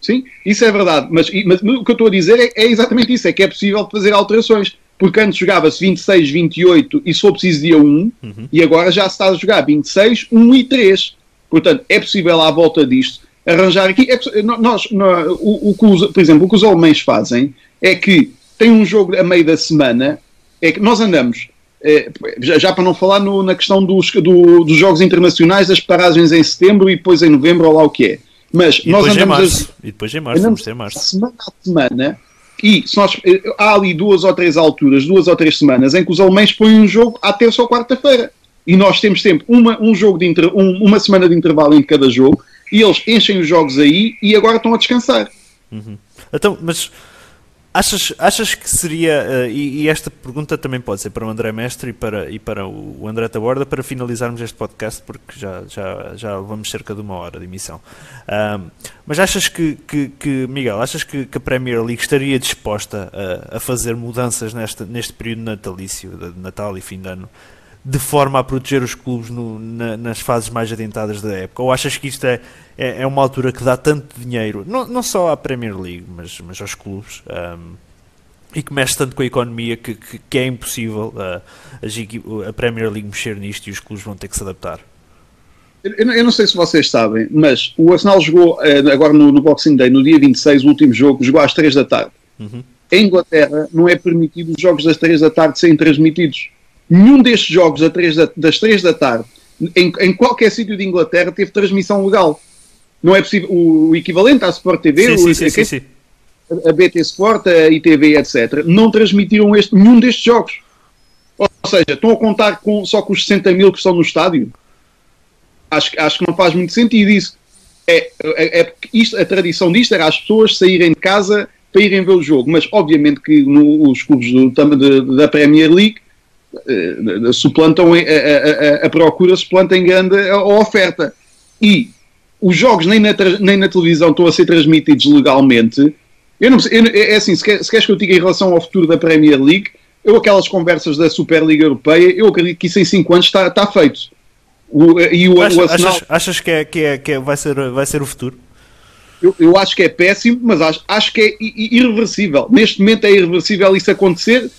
Sim, isso é verdade. Mas, mas, mas o que eu estou a dizer é, é, exatamente isso: é que é possível fazer alterações. Porque antes jogava-se 26, 28 e só preciso dia 1, uhum. e agora já se está a jogar 26, 1 e 3. Portanto, é possível à volta disto arranjar aqui. É, nós, nós, o, o que os, por exemplo, o que os alemães fazem é que tem um jogo a meio da semana, é que nós andamos. É, já, já, para não falar no, na questão dos, do, dos jogos internacionais, das paragens em setembro e depois em novembro, ou lá o que é. Mas e nós andamos. Março. A, e depois em março, vamos ter março. Semana a semana, e se nós, eh, há ali duas ou três alturas, duas ou três semanas, em que os alemães põem um jogo à terça ou quarta-feira e nós temos sempre uma, um jogo de inter, um, uma semana de intervalo em cada jogo e eles enchem os jogos aí e agora estão a descansar. Então, mas achas, achas que seria, eh, e, e esta pergunta também pode ser para o André Mestre e para, e para o André Taborda, para finalizarmos este podcast, porque já, já, já levamos cerca de uma hora de emissão. Mas achas que, que, que, Miguel, achas que, que a Premier League estaria disposta a, a fazer mudanças neste, neste período natalício, de Natal e fim de ano, de forma a proteger os clubes no- na- nas fases mais adiantadas da época? Ou achas que isto é, é, é uma altura que dá tanto dinheiro, não, não só à Premier League, mas, mas aos clubes, ahm, e que mexe tanto com a economia que, que, que é impossível as equi- a Premier League mexer nisto e os clubes vão ter que se adaptar? Eu, não- eu não sei se vocês sabem, mas o Arsenal jogou eh, agora no, no Boxing Day, no dia 26, o último jogo, jogou às 3 da tarde. Uhum. Em Inglaterra não é permitido os jogos das 3 da tarde serem transmitidos. Nenhum destes jogos da 3 da- das 3 da tarde, em, em qualquer sítio de Inglaterra, teve transmissão legal. Não é possível. O, o equivalente à Sport TV, Sim, o- sim, sim, sim. a BT Sport, a ITV, etc., não transmitiram este, nenhum destes jogos. Ou seja, estão a contar com, só com os 60 mil que estão no estádio. Acho, que- acho que não faz muito sentido isso. É, é, é porque isto, a tradição disto era as pessoas saírem de casa para irem ver o jogo, mas obviamente que no- os clubes do, da Premier League suplantam a, a- a- a procura suplanta em grande a, a oferta. E os jogos nem na, nem na televisão estão a ser transmitidos legalmente. Eu não eu é é assim, se, quer- se queres que eu diga em relação ao futuro da Premier League, eu aquelas conversas da Superliga Europeia, eu acredito que isso em 5 anos está, está feito. O, e o, Achas, o Arsenal, achas, achas que, é, que, é, que é- vai, ser, vai ser o futuro? eu, eu acho que é péssimo, mas acho, acho que é irreversível. Neste momento é irreversível isso acontecer.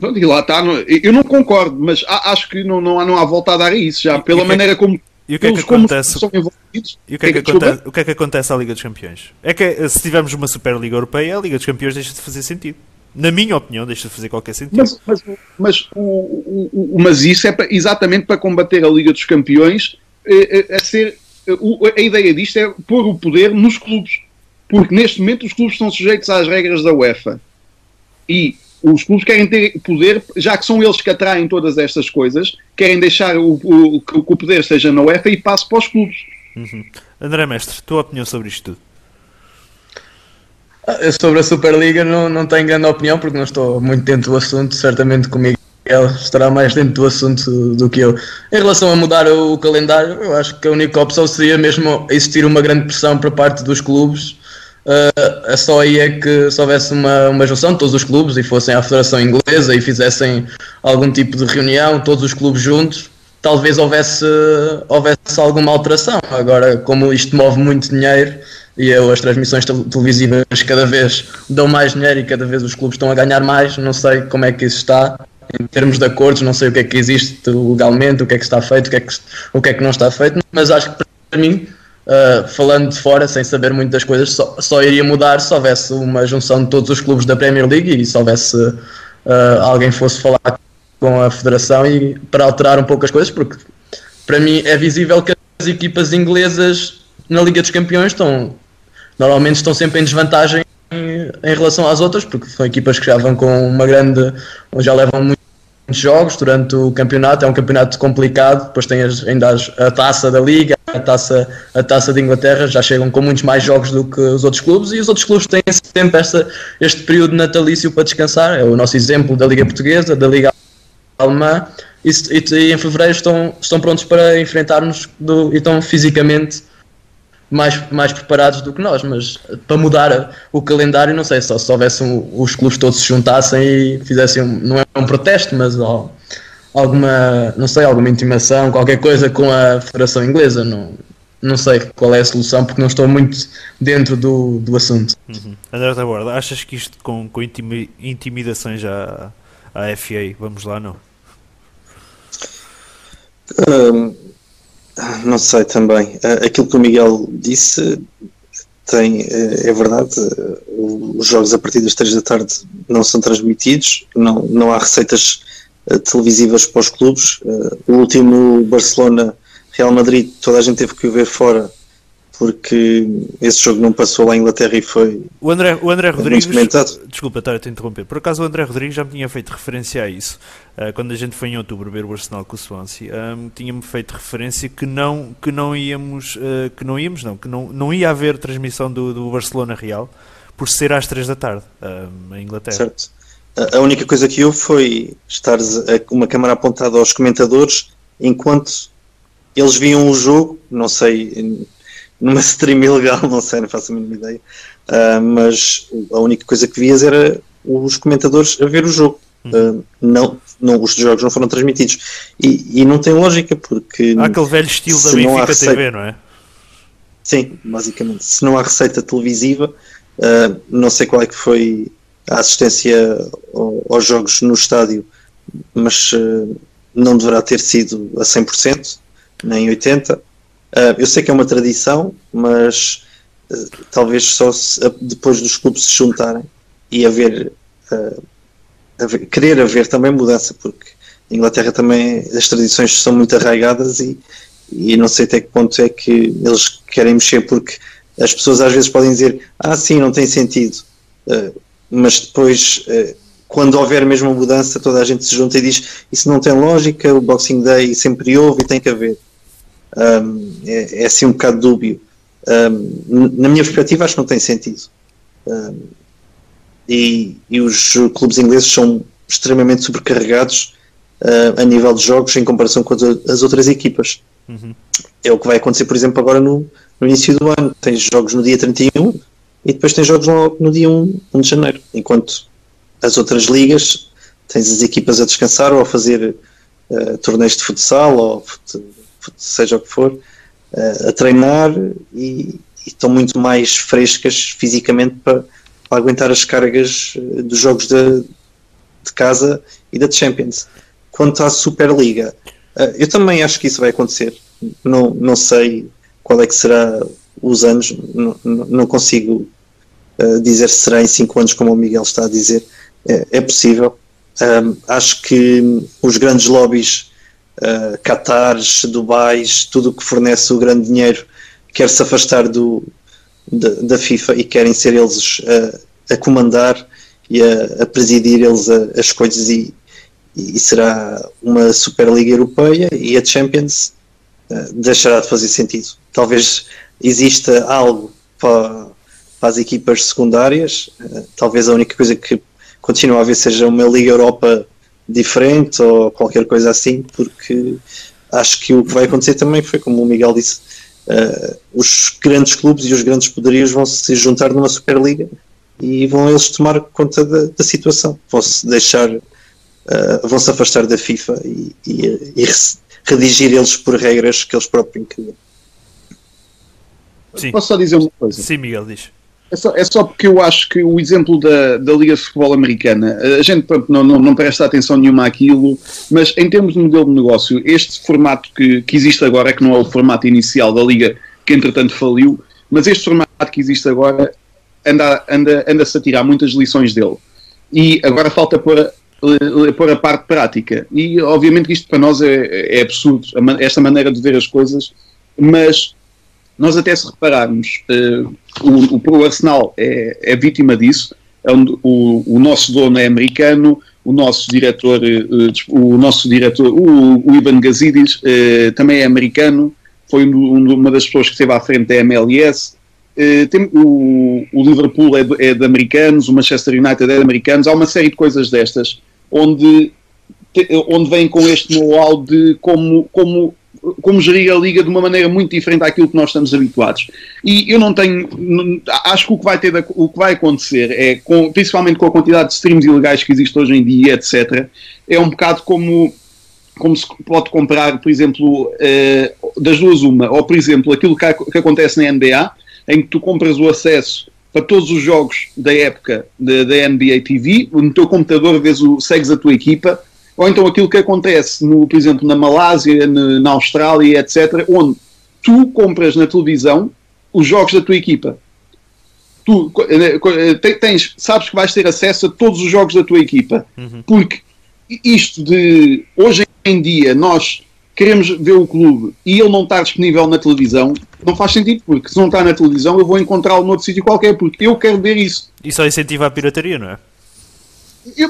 Pronto, e lá está. Eu não concordo, mas a- acho que não, não, há, não há volta a dar a isso já. Pela e que é maneira como E o que é que acontece? são envolvidos. E o que, é que acontece, o que é que acontece à Liga dos Campeões? É que eh, se tivermos uma Superliga Europeia, a Liga dos Campeões deixa de fazer sentido. Na minha opinião, deixa de fazer qualquer sentido. Mas, mas, mas, o, o- o- mas isso é pa- exatamente para combater a Liga dos Campeões. eh, eh, A, ser, o- a ideia disto é pôr o poder nos clubes. Porque neste momento os clubes estão sujeitos às regras da UEFA. E os clubes querem ter poder, já que são eles que atraem todas estas coisas, querem deixar o, o- que o poder esteja na UEFA e passe para os clubes. André Mestre, tua opinião sobre isto tudo? Eu Sobre a Superliga não, não tenho grande opinião porque não estou muito dentro do assunto, certamente comigo Miguel estará mais dentro do assunto do que eu. Em relação a mudar o calendário, eu acho que a única opção seria mesmo existir uma grande pressão por parte dos clubes. Uh, só aí é que se houvesse uma, uma junção de todos os clubes e fossem à Federação Inglesa e fizessem algum tipo de reunião, todos os clubes juntos, talvez houvesse, houvesse alguma alteração. Agora, como isto move muito dinheiro e eu, as transmissões tel- televisivas cada vez dão mais dinheiro e cada vez os clubes estão a ganhar mais, não sei como é que isso está. Em termos de acordos, não sei o que é que existe legalmente, o que é que está feito, o que é que, o que, é que não está feito, mas acho que para mim, uh, falando de fora, sem saber muito das coisas, só, só iria mudar se houvesse uma junção de todos os clubes da Premier League e se houvesse uh, alguém fosse falar com a federação e para alterar um pouco as coisas, porque para mim é visível que as equipas inglesas na Liga dos Campeões estão normalmente estão sempre em desvantagem em, relação às outras, porque são equipas que já vão com uma grande, já levam muitos jogos durante o campeonato, é um campeonato complicado, depois tem as, ainda as- a taça da Liga, a taça, a taça de Inglaterra, já chegam com muitos mais jogos do que os outros clubes, e os outros clubes têm sempre esta, este período natalício para descansar, é o nosso exemplo da Liga Portuguesa, da Liga alemã e, e- e em fevereiro estão, estão prontos para enfrentar-nos do- e estão fisicamente mais, mais preparados do que nós, mas para mudar o calendário, não sei, só se houvesse um- os clubes todos se juntassem e fizessem, um, não é um protesto, mas ó, alguma, não sei, alguma intimação, qualquer coisa com a Federação Inglesa, não, não sei qual é a solução porque não estou muito dentro do, do assunto. Uhum. André Taborda, achas que isto com, com intimi- intimidações à, à FA, vamos lá, não? Hum, não sei também. Ah, Aquilo que o Miguel disse tem, eh, é verdade. eh, Os jogos a partir das 3 da tarde não são transmitidos, não, não há receitas televisivas para os clubes. O último Barcelona Real Madrid, toda a gente teve que o ver fora porque esse jogo não passou lá em Inglaterra e foi. O André, o André Rodrigues. Desculpa estar a te interromper. Por acaso o André Rodrigues já me tinha feito referência a isso. Uh, quando a gente foi em outubro ver o Arsenal com o Swansea, um, tinha-me feito referência que não, que não íamos, uh, que não íamos, não, que não, não ia haver transmissão do, do Barcelona Real por ser às 3 da tarde um, em Inglaterra. Certo. A, a única coisa que houve foi estar uma câmara apontada aos comentadores enquanto eles viam o jogo, não sei numa stream ilegal, não sei, não faço a mínima ideia. Uh, mas a única coisa que vias era os comentadores a ver o jogo. Uh, não, não, os jogos não foram transmitidos. E, e não tem lógica, porque. Há aquele velho estilo da Benfica receita, TV, não é? Sim, basicamente. Se não há receita televisiva, uh, não sei qual é que foi a assistência ao, aos jogos no estádio, mas não deverá ter sido a 100%, nem 80%. Uh, eu sei que é uma tradição, mas uh, talvez só se, uh, depois dos clubes se juntarem e haver, haver, querer haver também mudança, porque em Inglaterra também as tradições são muito arraigadas e, e não sei até que ponto é que eles querem mexer, porque as pessoas às vezes podem dizer, ah sim, não tem sentido, mas depois quando houver mesmo uma mudança, toda a gente se junta e diz isso não tem lógica, o Boxing Day sempre houve e tem que haver um, é, é, assim um bocado dúbio. Um, na minha perspectiva, acho que não tem sentido. Um, e, e, os clubes ingleses são extremamente sobrecarregados uh, a nível de jogos em comparação com as outras equipas. Uhum. É o que vai acontecer, por exemplo, agora no, no, início do ano. Tens jogos no dia 31 e depois tens jogos no, no dia 1, 1 de janeiro. Enquanto as outras ligas tens as equipas a descansar ou a fazer uh, torneios de futsal ou seja o que for, uh, a treinar e, e, estão muito mais frescas fisicamente para, para aguentar as cargas eh, dos jogos de, de, casa e da Champions. Quanto à Superliga, uh, eu também acho que isso vai acontecer. Não, não sei qual é que será os anos, não, não consigo uh, dizer se será em 5 anos, como o Miguel está a dizer. É, é possível. Um, acho que os grandes lobbies uh, Qatares, Dubais, tudo o que fornece o grande dinheiro quer se afastar do, da, da FIFA e querem ser eles a, a comandar e a, a presidir eles a, as coisas e, e, será uma Superliga Europeia e a Champions uh, deixará de fazer sentido. Talvez exista algo para, para as equipas secundárias, uh, talvez a única coisa que continua a haver seja uma Liga Europa diferente ou qualquer coisa assim, porque acho que o que vai acontecer também foi, como o Miguel disse, uh, os grandes clubes e os grandes poderios vão se juntar numa Superliga e vão eles tomar conta da, da situação, vão se deixar, uh, vão se afastar da FIFA e, e, e redigir eles por regras que eles próprios criam. Posso só dizer uma coisa? Sim, Miguel, diz. É só, é só, porque eu acho que o exemplo da, da Liga de Futebol Americana, a gente pronto, não, não, não, presta atenção nenhuma àquilo, mas em termos de modelo de negócio, este formato que, que existe agora, que não é o formato inicial da Liga, que entretanto faliu, mas este formato que existe agora anda, anda, anda-se a tirar muitas lições dele. E agora falta pôr a, pôr a parte prática. E obviamente isto para nós é, é absurdo, esta maneira de ver as coisas, mas nós até se repararmos, uh, o, o Arsenal é, é vítima disso, é o, o nosso dono é americano, o nosso diretor, uh, o nosso diretor, o, Ivan Gazidis, uh, também é americano, foi um, uma das pessoas que esteve à frente da MLS. O, Liverpool é de, é de, americanos, o Manchester United é de americanos, há uma série de coisas destas onde, onde vem com este know-how de como, como como gerir a liga de uma maneira muito diferente daquilo que nós estamos habituados. E eu não tenho, acho que o que vai ter, o que vai acontecer é, com, principalmente com a quantidade de streams ilegais que existe hoje em dia, etc. É um bocado como como se pode comprar, por exemplo, uh, das duas uma, ou por exemplo, aquilo que acontece na NBA, em que tu compras o acesso para todos os jogos da época da NBA TV, no teu computador vês o, segues a tua equipa, ou então aquilo que acontece, no, por exemplo, na Malásia, na, na Austrália, etc., onde tu compras na televisão os jogos da tua equipa. Tu eh, tens, sabes que vais ter acesso a todos os jogos da tua equipa. Uhum. Porque isto de hoje em dia nós queremos ver o clube e ele não está disponível na televisão, não faz sentido, porque se não está na televisão eu vou encontrá-lo noutro sítio qualquer, porque eu quero ver isso. E só incentiva a pirataria, não é?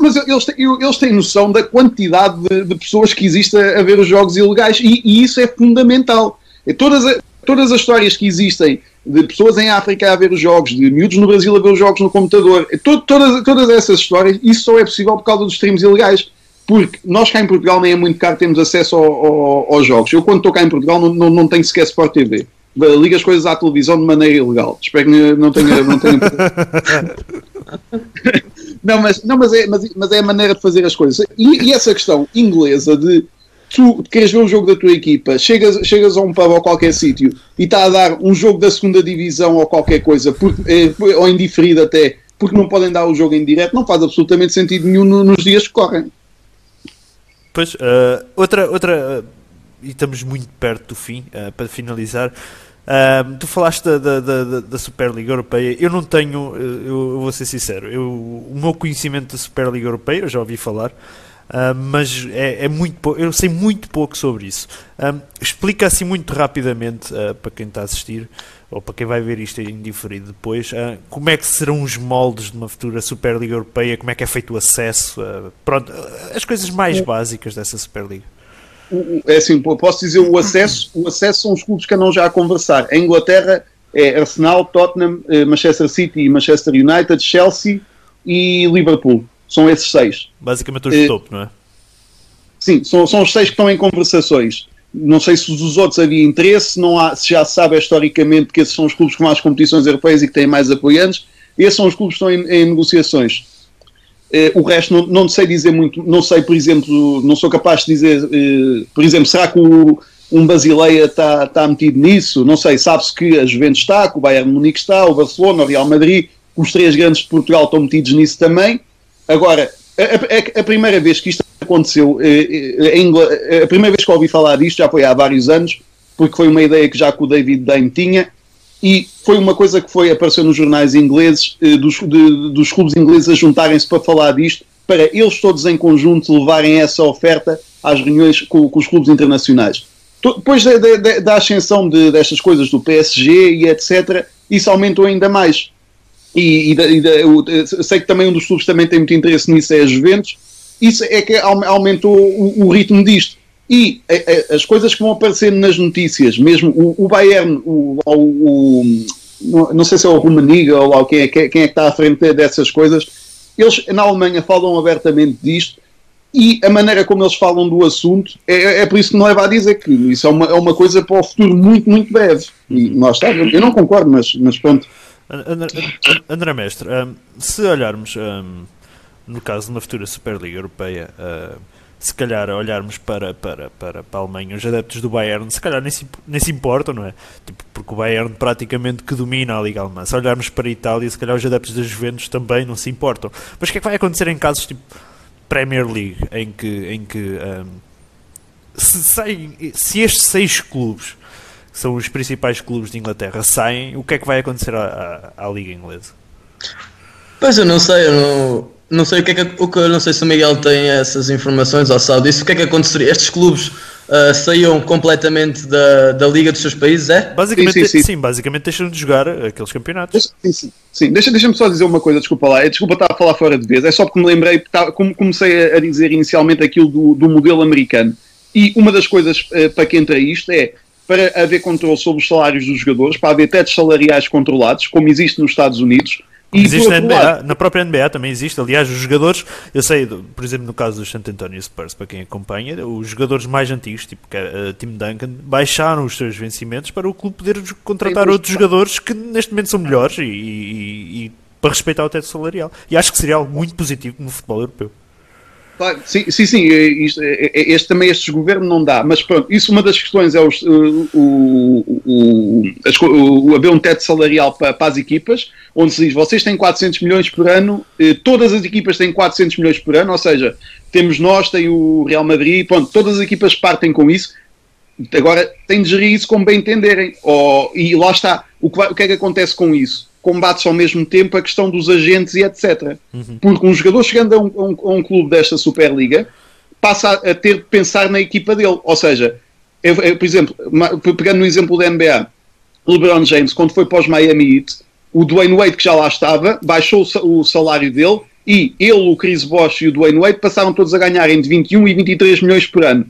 Mas eles eles têm noção da quantidade de, de pessoas que existe a, a ver os jogos ilegais e, e isso é fundamental. É todas, a- todas as histórias que existem de pessoas em África a ver os jogos, de miúdos no Brasil a ver os jogos no computador, é to- todas, todas essas histórias, isso só é possível por causa dos streams ilegais. Porque nós cá em Portugal nem é muito caro termos acesso ao- ao- aos jogos. Eu quando estou cá em Portugal não, não, não tenho sequer Sport TV. Ligo as coisas à televisão de maneira ilegal. Espero que não tenha, não tenha Não, mas, não mas, é, mas, mas é a maneira de fazer as coisas. E, e essa questão inglesa de tu queres ver o jogo da tua equipa, chegas, chegas a um pub ou qualquer sítio e está a dar um jogo da segunda divisão ou qualquer coisa, porque, eh, ou indiferido até, porque não podem dar o jogo em direto, não faz absolutamente sentido nenhum no- nos dias que correm. Pois, eh, outra, outra eh, e estamos muito perto do fim, eh, para finalizar. Ah, tu falaste da, da, da, da Superliga Europeia. Eu não tenho, eh, eu, eu vou ser sincero, eu, o meu conhecimento da Superliga Europeia, eu já ouvi falar, ah, mas é, é muito pou- eu sei muito pouco sobre isso. Explica assim muito rapidamente ah, para quem está a assistir, ou para quem vai ver isto em diferido depois, ah, como é que serão os moldes de uma futura Superliga Europeia, como é que é feito o acesso, ah, pronto, as coisas mais básicas dessa Superliga. O- É assim, posso dizer o acesso, o acesso são os clubes que andam já a conversar. Em Inglaterra é Arsenal, Tottenham, eh, Manchester City, Manchester United, Chelsea e Liverpool. São esses seis. Basicamente os Eh, topo, não é? Sim, são, são os seis que estão em conversações. Não sei se os outros havia interesse, não há, se já se sabe historicamente que esses são os clubes com mais competições europeias e que têm mais apoiantes. Esses são os clubes que estão em, em negociações. Eh, o resto não, não sei dizer muito, não sei, por exemplo, não sou capaz de dizer, eh, por exemplo, será que o, um Basileia está está metido nisso? Não sei, sabe-se que a Juventus está, que o Bayern Munique está, o Barcelona, o Real Madrid, os três grandes de Portugal estão metidos nisso também. Agora, a, a- a primeira vez que isto aconteceu, eh, eh, a primeira vez que ouvi falar disto já foi há vários anos, porque foi uma ideia que já que o David Dame tinha, e foi uma coisa que foi apareceu nos jornais ingleses, eh, dos, de- dos clubes ingleses a juntarem-se para falar disto, para eles todos em conjunto levarem essa oferta às reuniões com, com os clubes internacionais. Depois da, da- ascensão de- destas coisas do PSG e etc., isso aumentou ainda mais. E, e e eu, eu sei que também um dos clubes também tem muito interesse nisso é a Juventus. Isso é que aume- aumentou o, o ritmo disto. E a- a- as coisas que vão aparecendo nas notícias, mesmo o, o Bayern, o, o- o- não, não sei se é o Rumaniga ou lá quem é, quem é que está à frente dessas coisas, eles na Alemanha falam abertamente disto e a maneira como eles falam do assunto é, é por isso que me leva a dizer que isso é uma, é uma coisa para o futuro muito, muito breve. E nós está, eu não concordo, mas, mas pronto. André, André Mestre, hum, se olharmos hum, no caso de uma futura Superliga Europeia, hum, se calhar olharmos para, para, para, para a Alemanha, os adeptos do Bayern, se calhar nem se, nem se importam, não é? Tipo, porque o Bayern praticamente que domina a Liga Alemã. Se olharmos para a Itália, se calhar os adeptos das Juventus também não se importam. Mas o que é que vai acontecer em casos tipo Premier League, em que, em que hum, se, saem, se estes seis clubes que são os principais clubes de Inglaterra saem, o que é que vai acontecer à, à, à Liga Inglesa? Pois eu não sei, eu não, não sei o que é que, o que não sei se o Miguel tem essas informações ou sabe disso. O que é que aconteceria? Estes clubes ah, saíam completamente da, da liga dos seus países, é? Basicamente, Sim, sim, sim, sim. basicamente deixam de jogar aqueles campeonatos. Sim, sim. Sim, deixa- deixa-me só dizer uma coisa, desculpa lá, é, desculpa estar a falar fora de vez, é só porque me lembrei, tá- como comecei a, dizer inicialmente aquilo do, do modelo americano, e uma das coisas eh, para que entra isto é para haver controle sobre os salários dos jogadores, para haver tetos salariais controlados, como existe nos Estados Unidos, e Existe na NBA, lado, na própria NBA também existe. Aliás, os jogadores, eu sei, por exemplo, no caso dos Santo Antonio Spurs, para quem acompanha, os jogadores mais antigos, tipo uh, Tim Duncan, baixaram os seus vencimentos para o clube poder contratar Sim, outros jogadores que neste momento são melhores e, e- e para respeitar o teto salarial. E acho que seria algo muito positivo no futebol europeu. Sim, sim, sim, é, isto, é, é, este também este governo não dá, mas pronto, isso uma das questões é os, o, o, o, co- o- haver um teto salarial para, para as equipas, onde se diz, vocês têm 400 milhões por ano, eh, todas as equipas têm 400 milhões por ano, ou seja, temos nós, tem o Real Madrid, pronto, todas as equipas partem com isso, agora têm de gerir isso como bem entenderem, Ou- e lá está, o que, vai- o que é que acontece com isso? Combate-se ao mesmo tempo a questão dos agentes e etc. Porque um jogador chegando a um, a um- a um clube desta Superliga passa a, ter de pensar na equipa dele. Ou seja, é, é, por exemplo, pegando no exemplo da NBA, LeBron James, quando foi para os Miami Heat, o Dwayne Wade, que já lá estava, baixou o salário dele e ele, o Chris Bosh e o Dwayne Wade passaram todos a ganhar entre 21 e 23 milhões por ano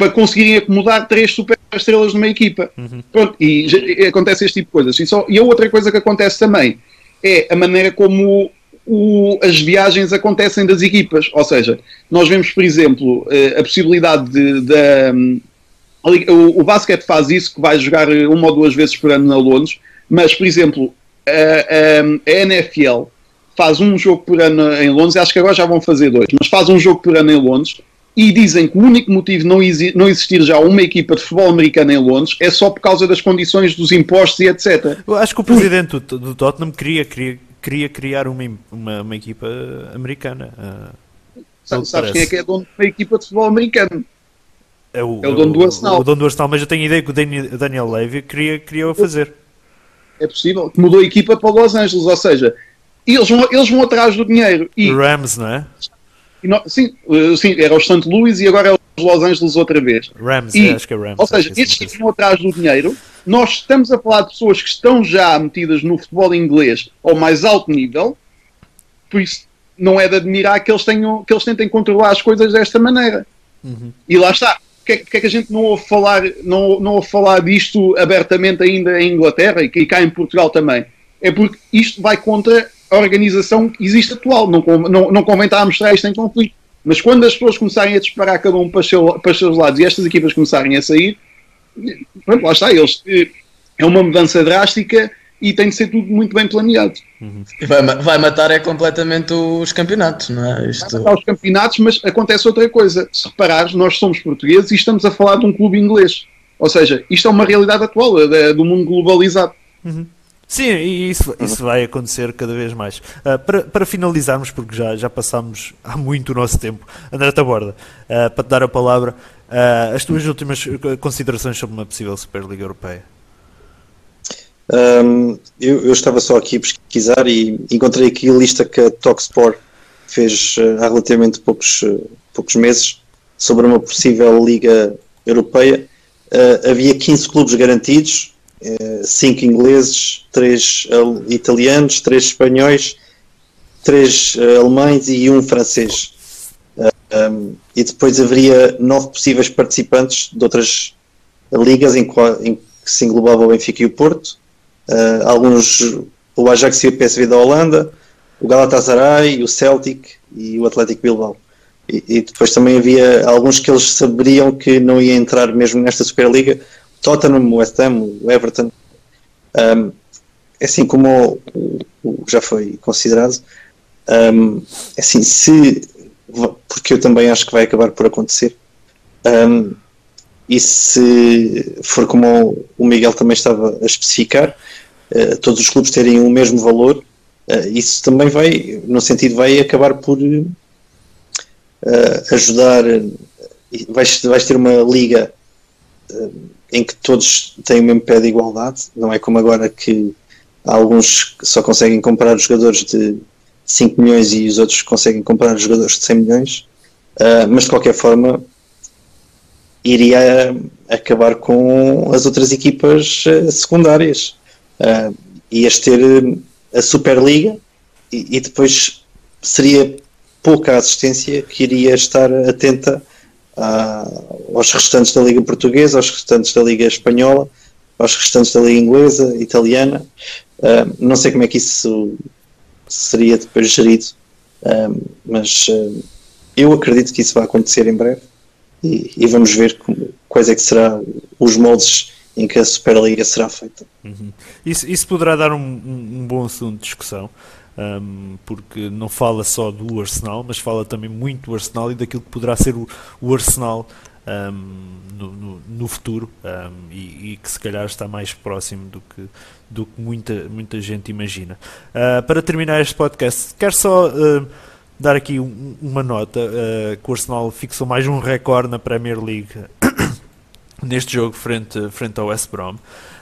para conseguirem acomodar três super estrelas numa equipa. Pronto, e, e acontece este tipo de coisas. E, só- e a outra coisa que acontece também é a maneira como o- as viagens acontecem das equipas. Ou seja, nós vemos, por exemplo, eh, a possibilidade de, liga- o, o basquete faz isso, que vai jogar uma ou duas vezes por ano na Londres, mas, por exemplo, a, a- a NFL faz um jogo por ano em Londres, acho que agora já vão fazer dois, mas faz um jogo por ano em Londres e dizem que o único motivo de não, não existir já uma equipa de futebol americano em Londres é só por causa das condições dos impostos e etc. Eu acho que o presidente do, do Tottenham queria, queria, queria criar uma, uma, uma equipa americana. ah, Sabe- Sabes parece. quem é que é dono de uma equipa de futebol americano? é, o, É o dono do Arsenal. O dono do Arsenal, mas eu tenho ideia que o Daniel, Levy queria, queria fazer. É possível. Que mudou a equipa para Los Angeles, ou seja, eles vão, eles vão atrás do dinheiro. E, Rams, não é? Sim, eh, sim, era o St. Louis e agora é os Los Angeles outra vez. Rams, E, é, acho que é Rams. Ou seja, que é estes assim, tipos vão atrás do dinheiro. Nós estamos a falar de pessoas que estão já metidas no futebol inglês ao mais alto nível, por isso não é de admirar que eles, tenham, que eles tentem controlar as coisas desta maneira. Uhum. E lá está. Porquê, porquê é que a gente não ouve, falar, não, não ouve falar disto abertamente ainda em Inglaterra e, que- e cá em Portugal também? É porque isto vai contra organização que existe atual. Não, não, não convém estar a mostrar isto em conflito. Mas quando as pessoas começarem a disparar cada um para, seu- para os seus lados e estas equipas começarem a sair, pronto, lá está, eles, eh, é uma mudança drástica e tem de ser tudo muito bem planeado. E vai, vai matar é completamente os campeonatos, não é? Isto... Há os campeonatos, mas acontece outra coisa. Se reparares, nós somos portugueses e estamos a falar de um clube inglês. Ou seja, isto é uma realidade atual é da- do mundo globalizado. Sim, e isso, isso vai acontecer cada vez mais. Ah, para, para finalizarmos, porque já, já passámos há muito o nosso tempo, André Taborda, ah, para te dar a palavra, ah, as tuas últimas considerações sobre uma possível Superliga Europeia. Um, eu, eu estava só aqui a pesquisar e encontrei aqui a lista que a Talksport fez uh, há relativamente poucos, uh, poucos meses sobre uma possível Liga Europeia. Uh, havia 15 clubes garantidos, 5 ingleses, 3 italianos, 3 espanhóis, 3 alemães e um francês. Um, e depois haveria 9 possíveis participantes de outras ligas em, em que se englobava o Benfica e o Porto. Uh, alguns, o Ajax e o PSV da Holanda, o Galatasaray, o Celtic e o Atlético Bilbao. E, e, depois também havia alguns que eles saberiam que não ia entrar mesmo nesta Superliga, Tottenham, West Ham, Everton, um, assim como o, o, já foi considerado, um, assim, se, porque eu também acho que vai acabar por acontecer, um, e se for como o Miguel também estava a especificar, uh, todos os clubes terem o mesmo valor, uh, isso também vai, no sentido, vai acabar por uh, ajudar. Vais, vais ter uma liga em que todos têm o mesmo pé de igualdade, não é como agora que alguns só conseguem comprar os jogadores de 5 milhões e os outros conseguem comprar os jogadores de 100 milhões, mas de qualquer forma iria acabar com as outras equipas uh, secundárias. Uh, ias ter a Superliga e, e, depois seria pouca assistência que iria estar atenta a, aos restantes da Liga Portuguesa, aos restantes da Liga Espanhola, aos restantes da Liga Inglesa, Italiana. Uh, não sei como é que isso seria depois gerido, mas eu acredito que isso vai acontecer em breve e, e vamos ver como, quais é que serão os moldes em que a Superliga será feita. Uhum. Isso, isso, poderá dar um, um, um, bom assunto de discussão, um, porque não fala só do Arsenal, mas fala também muito do Arsenal e daquilo que poderá ser o, o Arsenal no, no, no, futuro e, e, que se calhar está mais próximo do que, do que muita, muita gente imagina. Uh, para terminar este podcast, quero só uh, dar aqui um, uma nota uh, que o Arsenal fixou mais um recorde na Premier League neste jogo frente, frente ao West Brom.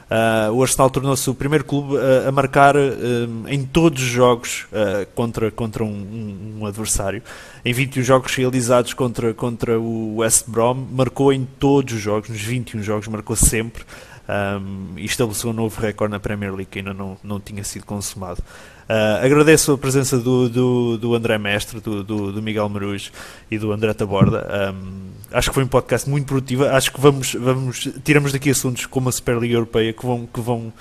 Uh, o Arsenal tornou-se o primeiro clube a, a marcar um, em todos os jogos uh, contra, contra um, um, um, adversário. Em 21 jogos realizados contra, contra o West Brom, marcou em todos os jogos, nos 21 jogos, marcou sempre um, e estabeleceu um novo recorde na Premier League que ainda não, não tinha sido consumado. Uh, agradeço a presença do, do, do André Mestre, do, do, do, Miguel Marujo e do André Taborda. Um, acho que foi um podcast muito produtivo. Acho que vamos, vamos tiramos daqui assuntos como a Superliga Europeia que vão, que vão,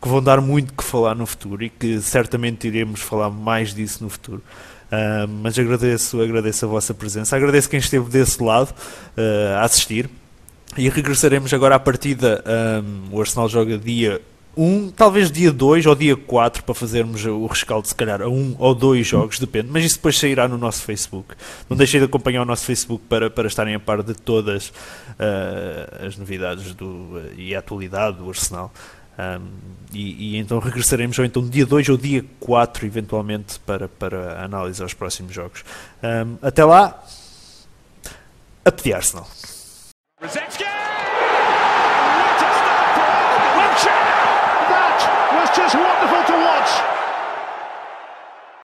que vão dar muito que falar no futuro e que certamente iremos falar mais disso no futuro. Uh, mas agradeço, agradeço a vossa presença, agradeço quem esteve desse lado uh, a assistir. E regressaremos agora à partida. Um, o Arsenal joga dia um, talvez dia 2 ou dia 4 para fazermos o rescaldo, se calhar, a um ou dois jogos, depende, mas isso depois sairá no nosso Facebook. Não deixem de acompanhar o nosso Facebook para, para estarem a par de todas uh, as novidades do, uh, e a atualidade do Arsenal. Um, e, e, então regressaremos ou então dia 2 ou dia 4, eventualmente, para, para analisar os próximos jogos. Um, até lá, a pedir Arsenal. which is wonderful to